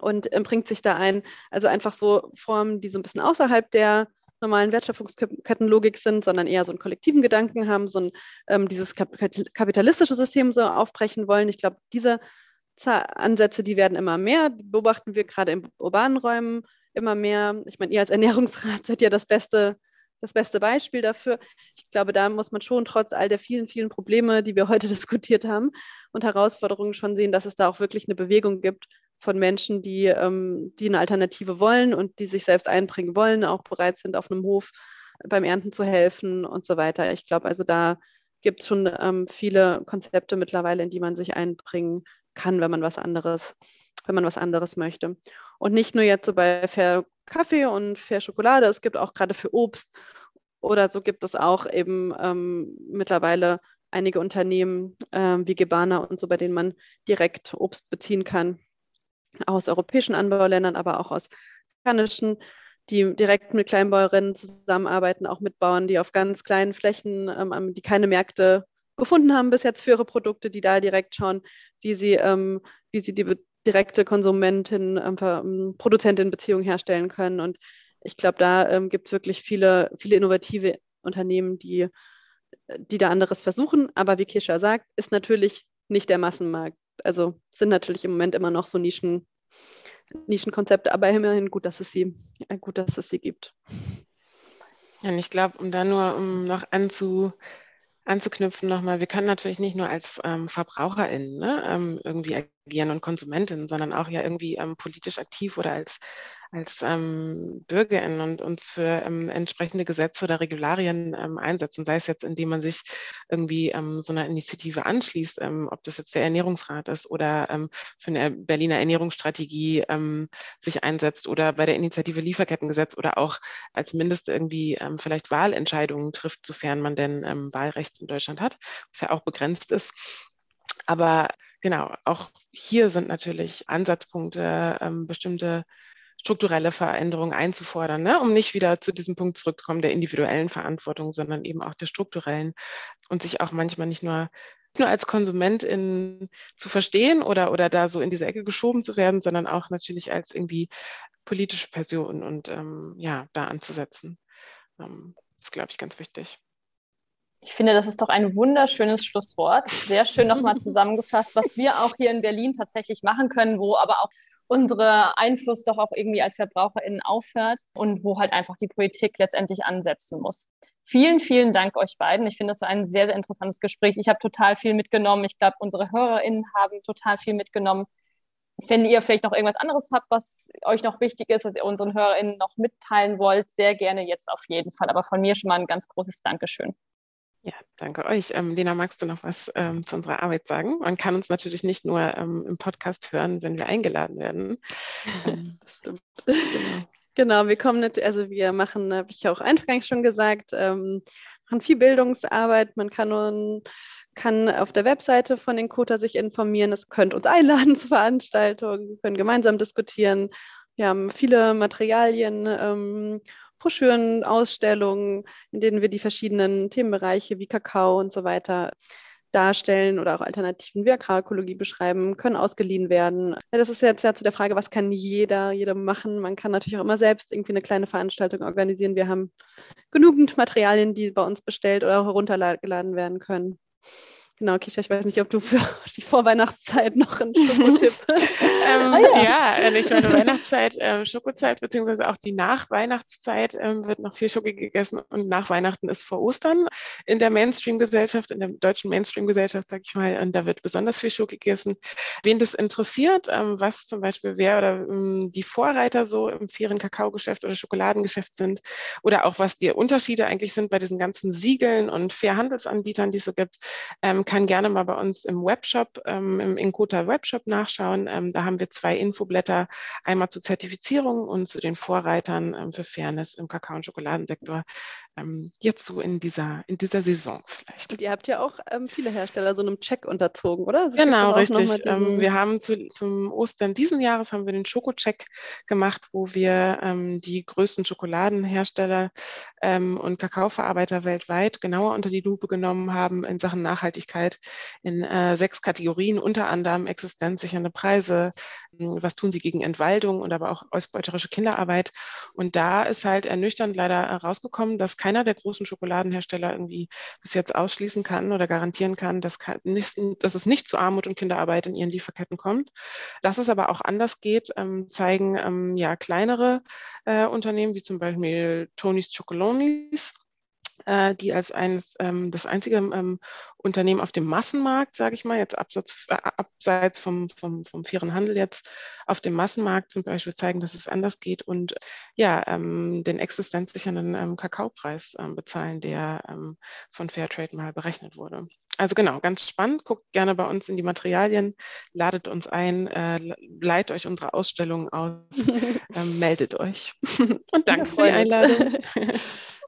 und äh, bringt sich da ein. Also einfach so Formen, die so ein bisschen außerhalb der normalen Wertschöpfungskettenlogik sind, sondern eher so einen kollektiven Gedanken haben, so ein, ähm, dieses kapitalistische System so aufbrechen wollen. Ich glaube, diese Ansätze, die werden immer mehr. Die beobachten wir gerade in urbanen Räumen immer mehr. Ich meine, ihr als *laughs* Ernährungsrat seid ja das beste, das beste Beispiel dafür. Ich glaube, da muss man schon trotz all der vielen, vielen Probleme, die wir heute *laughs* diskutiert haben und Herausforderungen schon sehen, dass es da auch wirklich eine Bewegung gibt von Menschen, die, ähm, die eine Alternative wollen und die sich selbst einbringen wollen, auch bereit sind, auf einem Hof beim Ernten zu helfen und so weiter. Ich glaube, also da gibt es schon ähm, viele Konzepte mittlerweile, in die man sich einbringen kann, wenn man was anderes, wenn man was anderes möchte. Und nicht nur jetzt so bei Fair Kaffee und Fair Schokolade, es gibt auch gerade für Obst oder so gibt es auch eben ähm, mittlerweile einige Unternehmen ähm, wie Gebana und so, bei denen man direkt Obst beziehen kann, aus europäischen Anbauländern, aber auch aus amerikanischen, die direkt mit Kleinbäuerinnen zusammenarbeiten, auch mit Bauern, die auf ganz kleinen Flächen, ähm, die keine Märkte gefunden haben bis jetzt für ihre Produkte, die da direkt schauen, wie sie, ähm, wie sie die direkte Konsumentin, ähm, ähm, Produzentin-Beziehung herstellen können. Und ich glaube, da ähm, gibt es wirklich viele, viele innovative Unternehmen, die, die da anderes versuchen. Aber wie Kisha sagt, ist natürlich nicht der Massenmarkt. Also sind natürlich im Moment immer noch so Nischen, Nischenkonzepte, aber immerhin gut, dass es sie, äh, gut, dass es sie gibt. Ja, und ich glaube, um da nur um noch anzu, anzuknüpfen nochmal, wir können natürlich nicht nur als ähm, VerbraucherInnen ne, ähm, irgendwie agieren und Konsumentinnen, sondern auch ja irgendwie ähm, politisch aktiv oder als als ähm, BürgerInnen und uns für ähm, entsprechende Gesetze oder Regularien ähm, einsetzen, sei es jetzt, indem man sich irgendwie ähm, so einer Initiative anschließt, ähm, ob das jetzt der Ernährungsrat ist oder ähm, für eine Berliner Ernährungsstrategie sich einsetzt oder bei der Initiative Lieferkettengesetz oder auch als Mindest irgendwie vielleicht Wahlentscheidungen trifft, sofern man denn Wahlrecht in Deutschland hat, was ja auch begrenzt ist. Aber genau, auch hier sind natürlich Ansatzpunkte, bestimmte strukturelle Veränderungen einzufordern, ne? um nicht wieder zu diesem Punkt zurückzukommen der individuellen Verantwortung, sondern eben auch der strukturellen und sich auch manchmal nicht nur nur als Konsumentin zu verstehen oder, oder da so in diese Ecke geschoben zu werden, sondern auch natürlich als irgendwie politische Person und ähm, ja, da anzusetzen. Ähm, das ist, glaube ich, ganz wichtig. Ich finde, das ist doch ein wunderschönes Schlusswort. Sehr schön nochmal *laughs* zusammengefasst, was wir auch hier in Berlin tatsächlich machen können, wo aber auch unsere Einfluss doch auch irgendwie als VerbraucherInnen aufhört und wo halt einfach die Politik letztendlich ansetzen muss. Vielen, vielen Dank euch beiden. Ich finde, das war ein sehr, sehr interessantes Gespräch. Ich habe total viel mitgenommen. Ich glaube, unsere HörerInnen haben total viel mitgenommen. Wenn ihr vielleicht noch irgendwas anderes habt, was euch noch wichtig ist, was ihr unseren HörerInnen noch mitteilen wollt, sehr gerne jetzt auf jeden Fall. Aber von mir schon mal ein ganz großes Dankeschön. Ja, danke euch. Ähm, Lena, magst du noch was ähm, zu unserer Arbeit sagen? Man kann uns natürlich nicht nur ähm, im Podcast hören, wenn wir eingeladen werden. *laughs* Ähm, das stimmt. Genau. genau. wir kommen nicht, also wir machen, habe ich auch eingangs schon gesagt, ähm, machen viel Bildungsarbeit. Man kann, nun, kann auf der Webseite von den Kota sich informieren. Es könnt uns einladen *laughs* zu Veranstaltungen, wir können gemeinsam diskutieren. Wir haben viele Materialien ähm, Broschüren, Ausstellungen, in denen wir die verschiedenen Themenbereiche wie Kakao und so weiter darstellen oder auch Alternativen wie Agrarakologie beschreiben, können ausgeliehen werden. Das ist jetzt ja zu der Frage, was kann jeder, jeder machen? Man kann natürlich auch immer selbst irgendwie eine kleine Veranstaltung organisieren. Wir haben genügend Materialien, die bei uns bestellt oder heruntergeladen werden können. Genau, Kisha, ich weiß nicht, ob du für *laughs* die Vorweihnachtszeit noch einen Schokotipp *laughs* ähm, ah, ja. ja, äh, nicht meine Weihnachtszeit, äh, Schokozeit, beziehungsweise auch die Nachweihnachtszeit äh, wird noch viel Schoki gegessen und nach Weihnachten ist vor Ostern in der Mainstream-Gesellschaft, in der deutschen Mainstream-Gesellschaft, sag ich mal, und da wird besonders viel Schoki gegessen. Wen das interessiert, ähm, was zum Beispiel wer oder ähm, die Vorreiter so im fairen Kakaogeschäft oder Schokoladengeschäft sind oder auch was die Unterschiede eigentlich sind bei diesen ganzen Siegeln und Fairhandelsanbietern, die es so gibt, ähm, kann gerne mal bei uns im Webshop, ähm, im Inkota Webshop nachschauen. Ähm, da haben wir zwei Infoblätter, einmal zur Zertifizierung und zu den Vorreitern ähm, für Fairness im Kakao- und Schokoladensektor. Ähm, jetzt so in dieser, in dieser Saison vielleicht. Und ihr habt ja auch ähm, viele Hersteller so einem Check unterzogen, oder? Also genau, richtig. Ähm, wir haben zu, zum Ostern diesen Jahres haben wir den Schoko-Check gemacht, wo wir die größten Schokoladenhersteller und Kakaoverarbeiter weltweit genauer unter die Lupe genommen haben in Sachen Nachhaltigkeit Nachhaltigkeit in äh, sechs Kategorien, unter anderem existenzsichernde Preise, hm, was tun sie gegen Entwaldung und aber auch ausbeuterische Kinderarbeit. Und da ist halt ernüchternd leider rausgekommen, dass keiner der großen Schokoladenhersteller irgendwie bis jetzt ausschließen kann oder garantieren kann, dass, nicht, dass es nicht zu Armut und Kinderarbeit in ihren Lieferketten kommt. Dass es aber auch anders geht, ähm, zeigen ähm, ja kleinere äh, Unternehmen wie zum Beispiel Tony's Chocolonis äh, die als eines, ähm, das einzige ähm, Unternehmen auf dem Massenmarkt, sage ich mal, jetzt abseits, äh, abseits vom, vom, vom fairen Handel jetzt auf dem Massenmarkt zum Beispiel zeigen, dass es anders geht und ja, ähm, den existenzsichernden ähm, Kakaopreis ähm, bezahlen, der von Fairtrade mal berechnet wurde. Also genau, ganz spannend. Guckt gerne bei uns in die Materialien, ladet uns ein, äh, leitet euch unsere Ausstellung aus, *laughs* ähm, meldet euch. *laughs* Und danke für die Einladung. *laughs*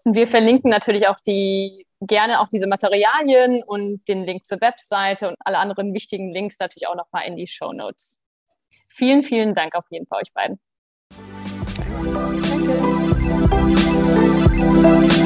Und wir verlinken natürlich auch die gerne auch diese Materialien und den Link zur Webseite und alle anderen wichtigen Links natürlich auch nochmal in die Show Notes. Vielen, vielen Dank auf jeden Fall euch beiden. Danke.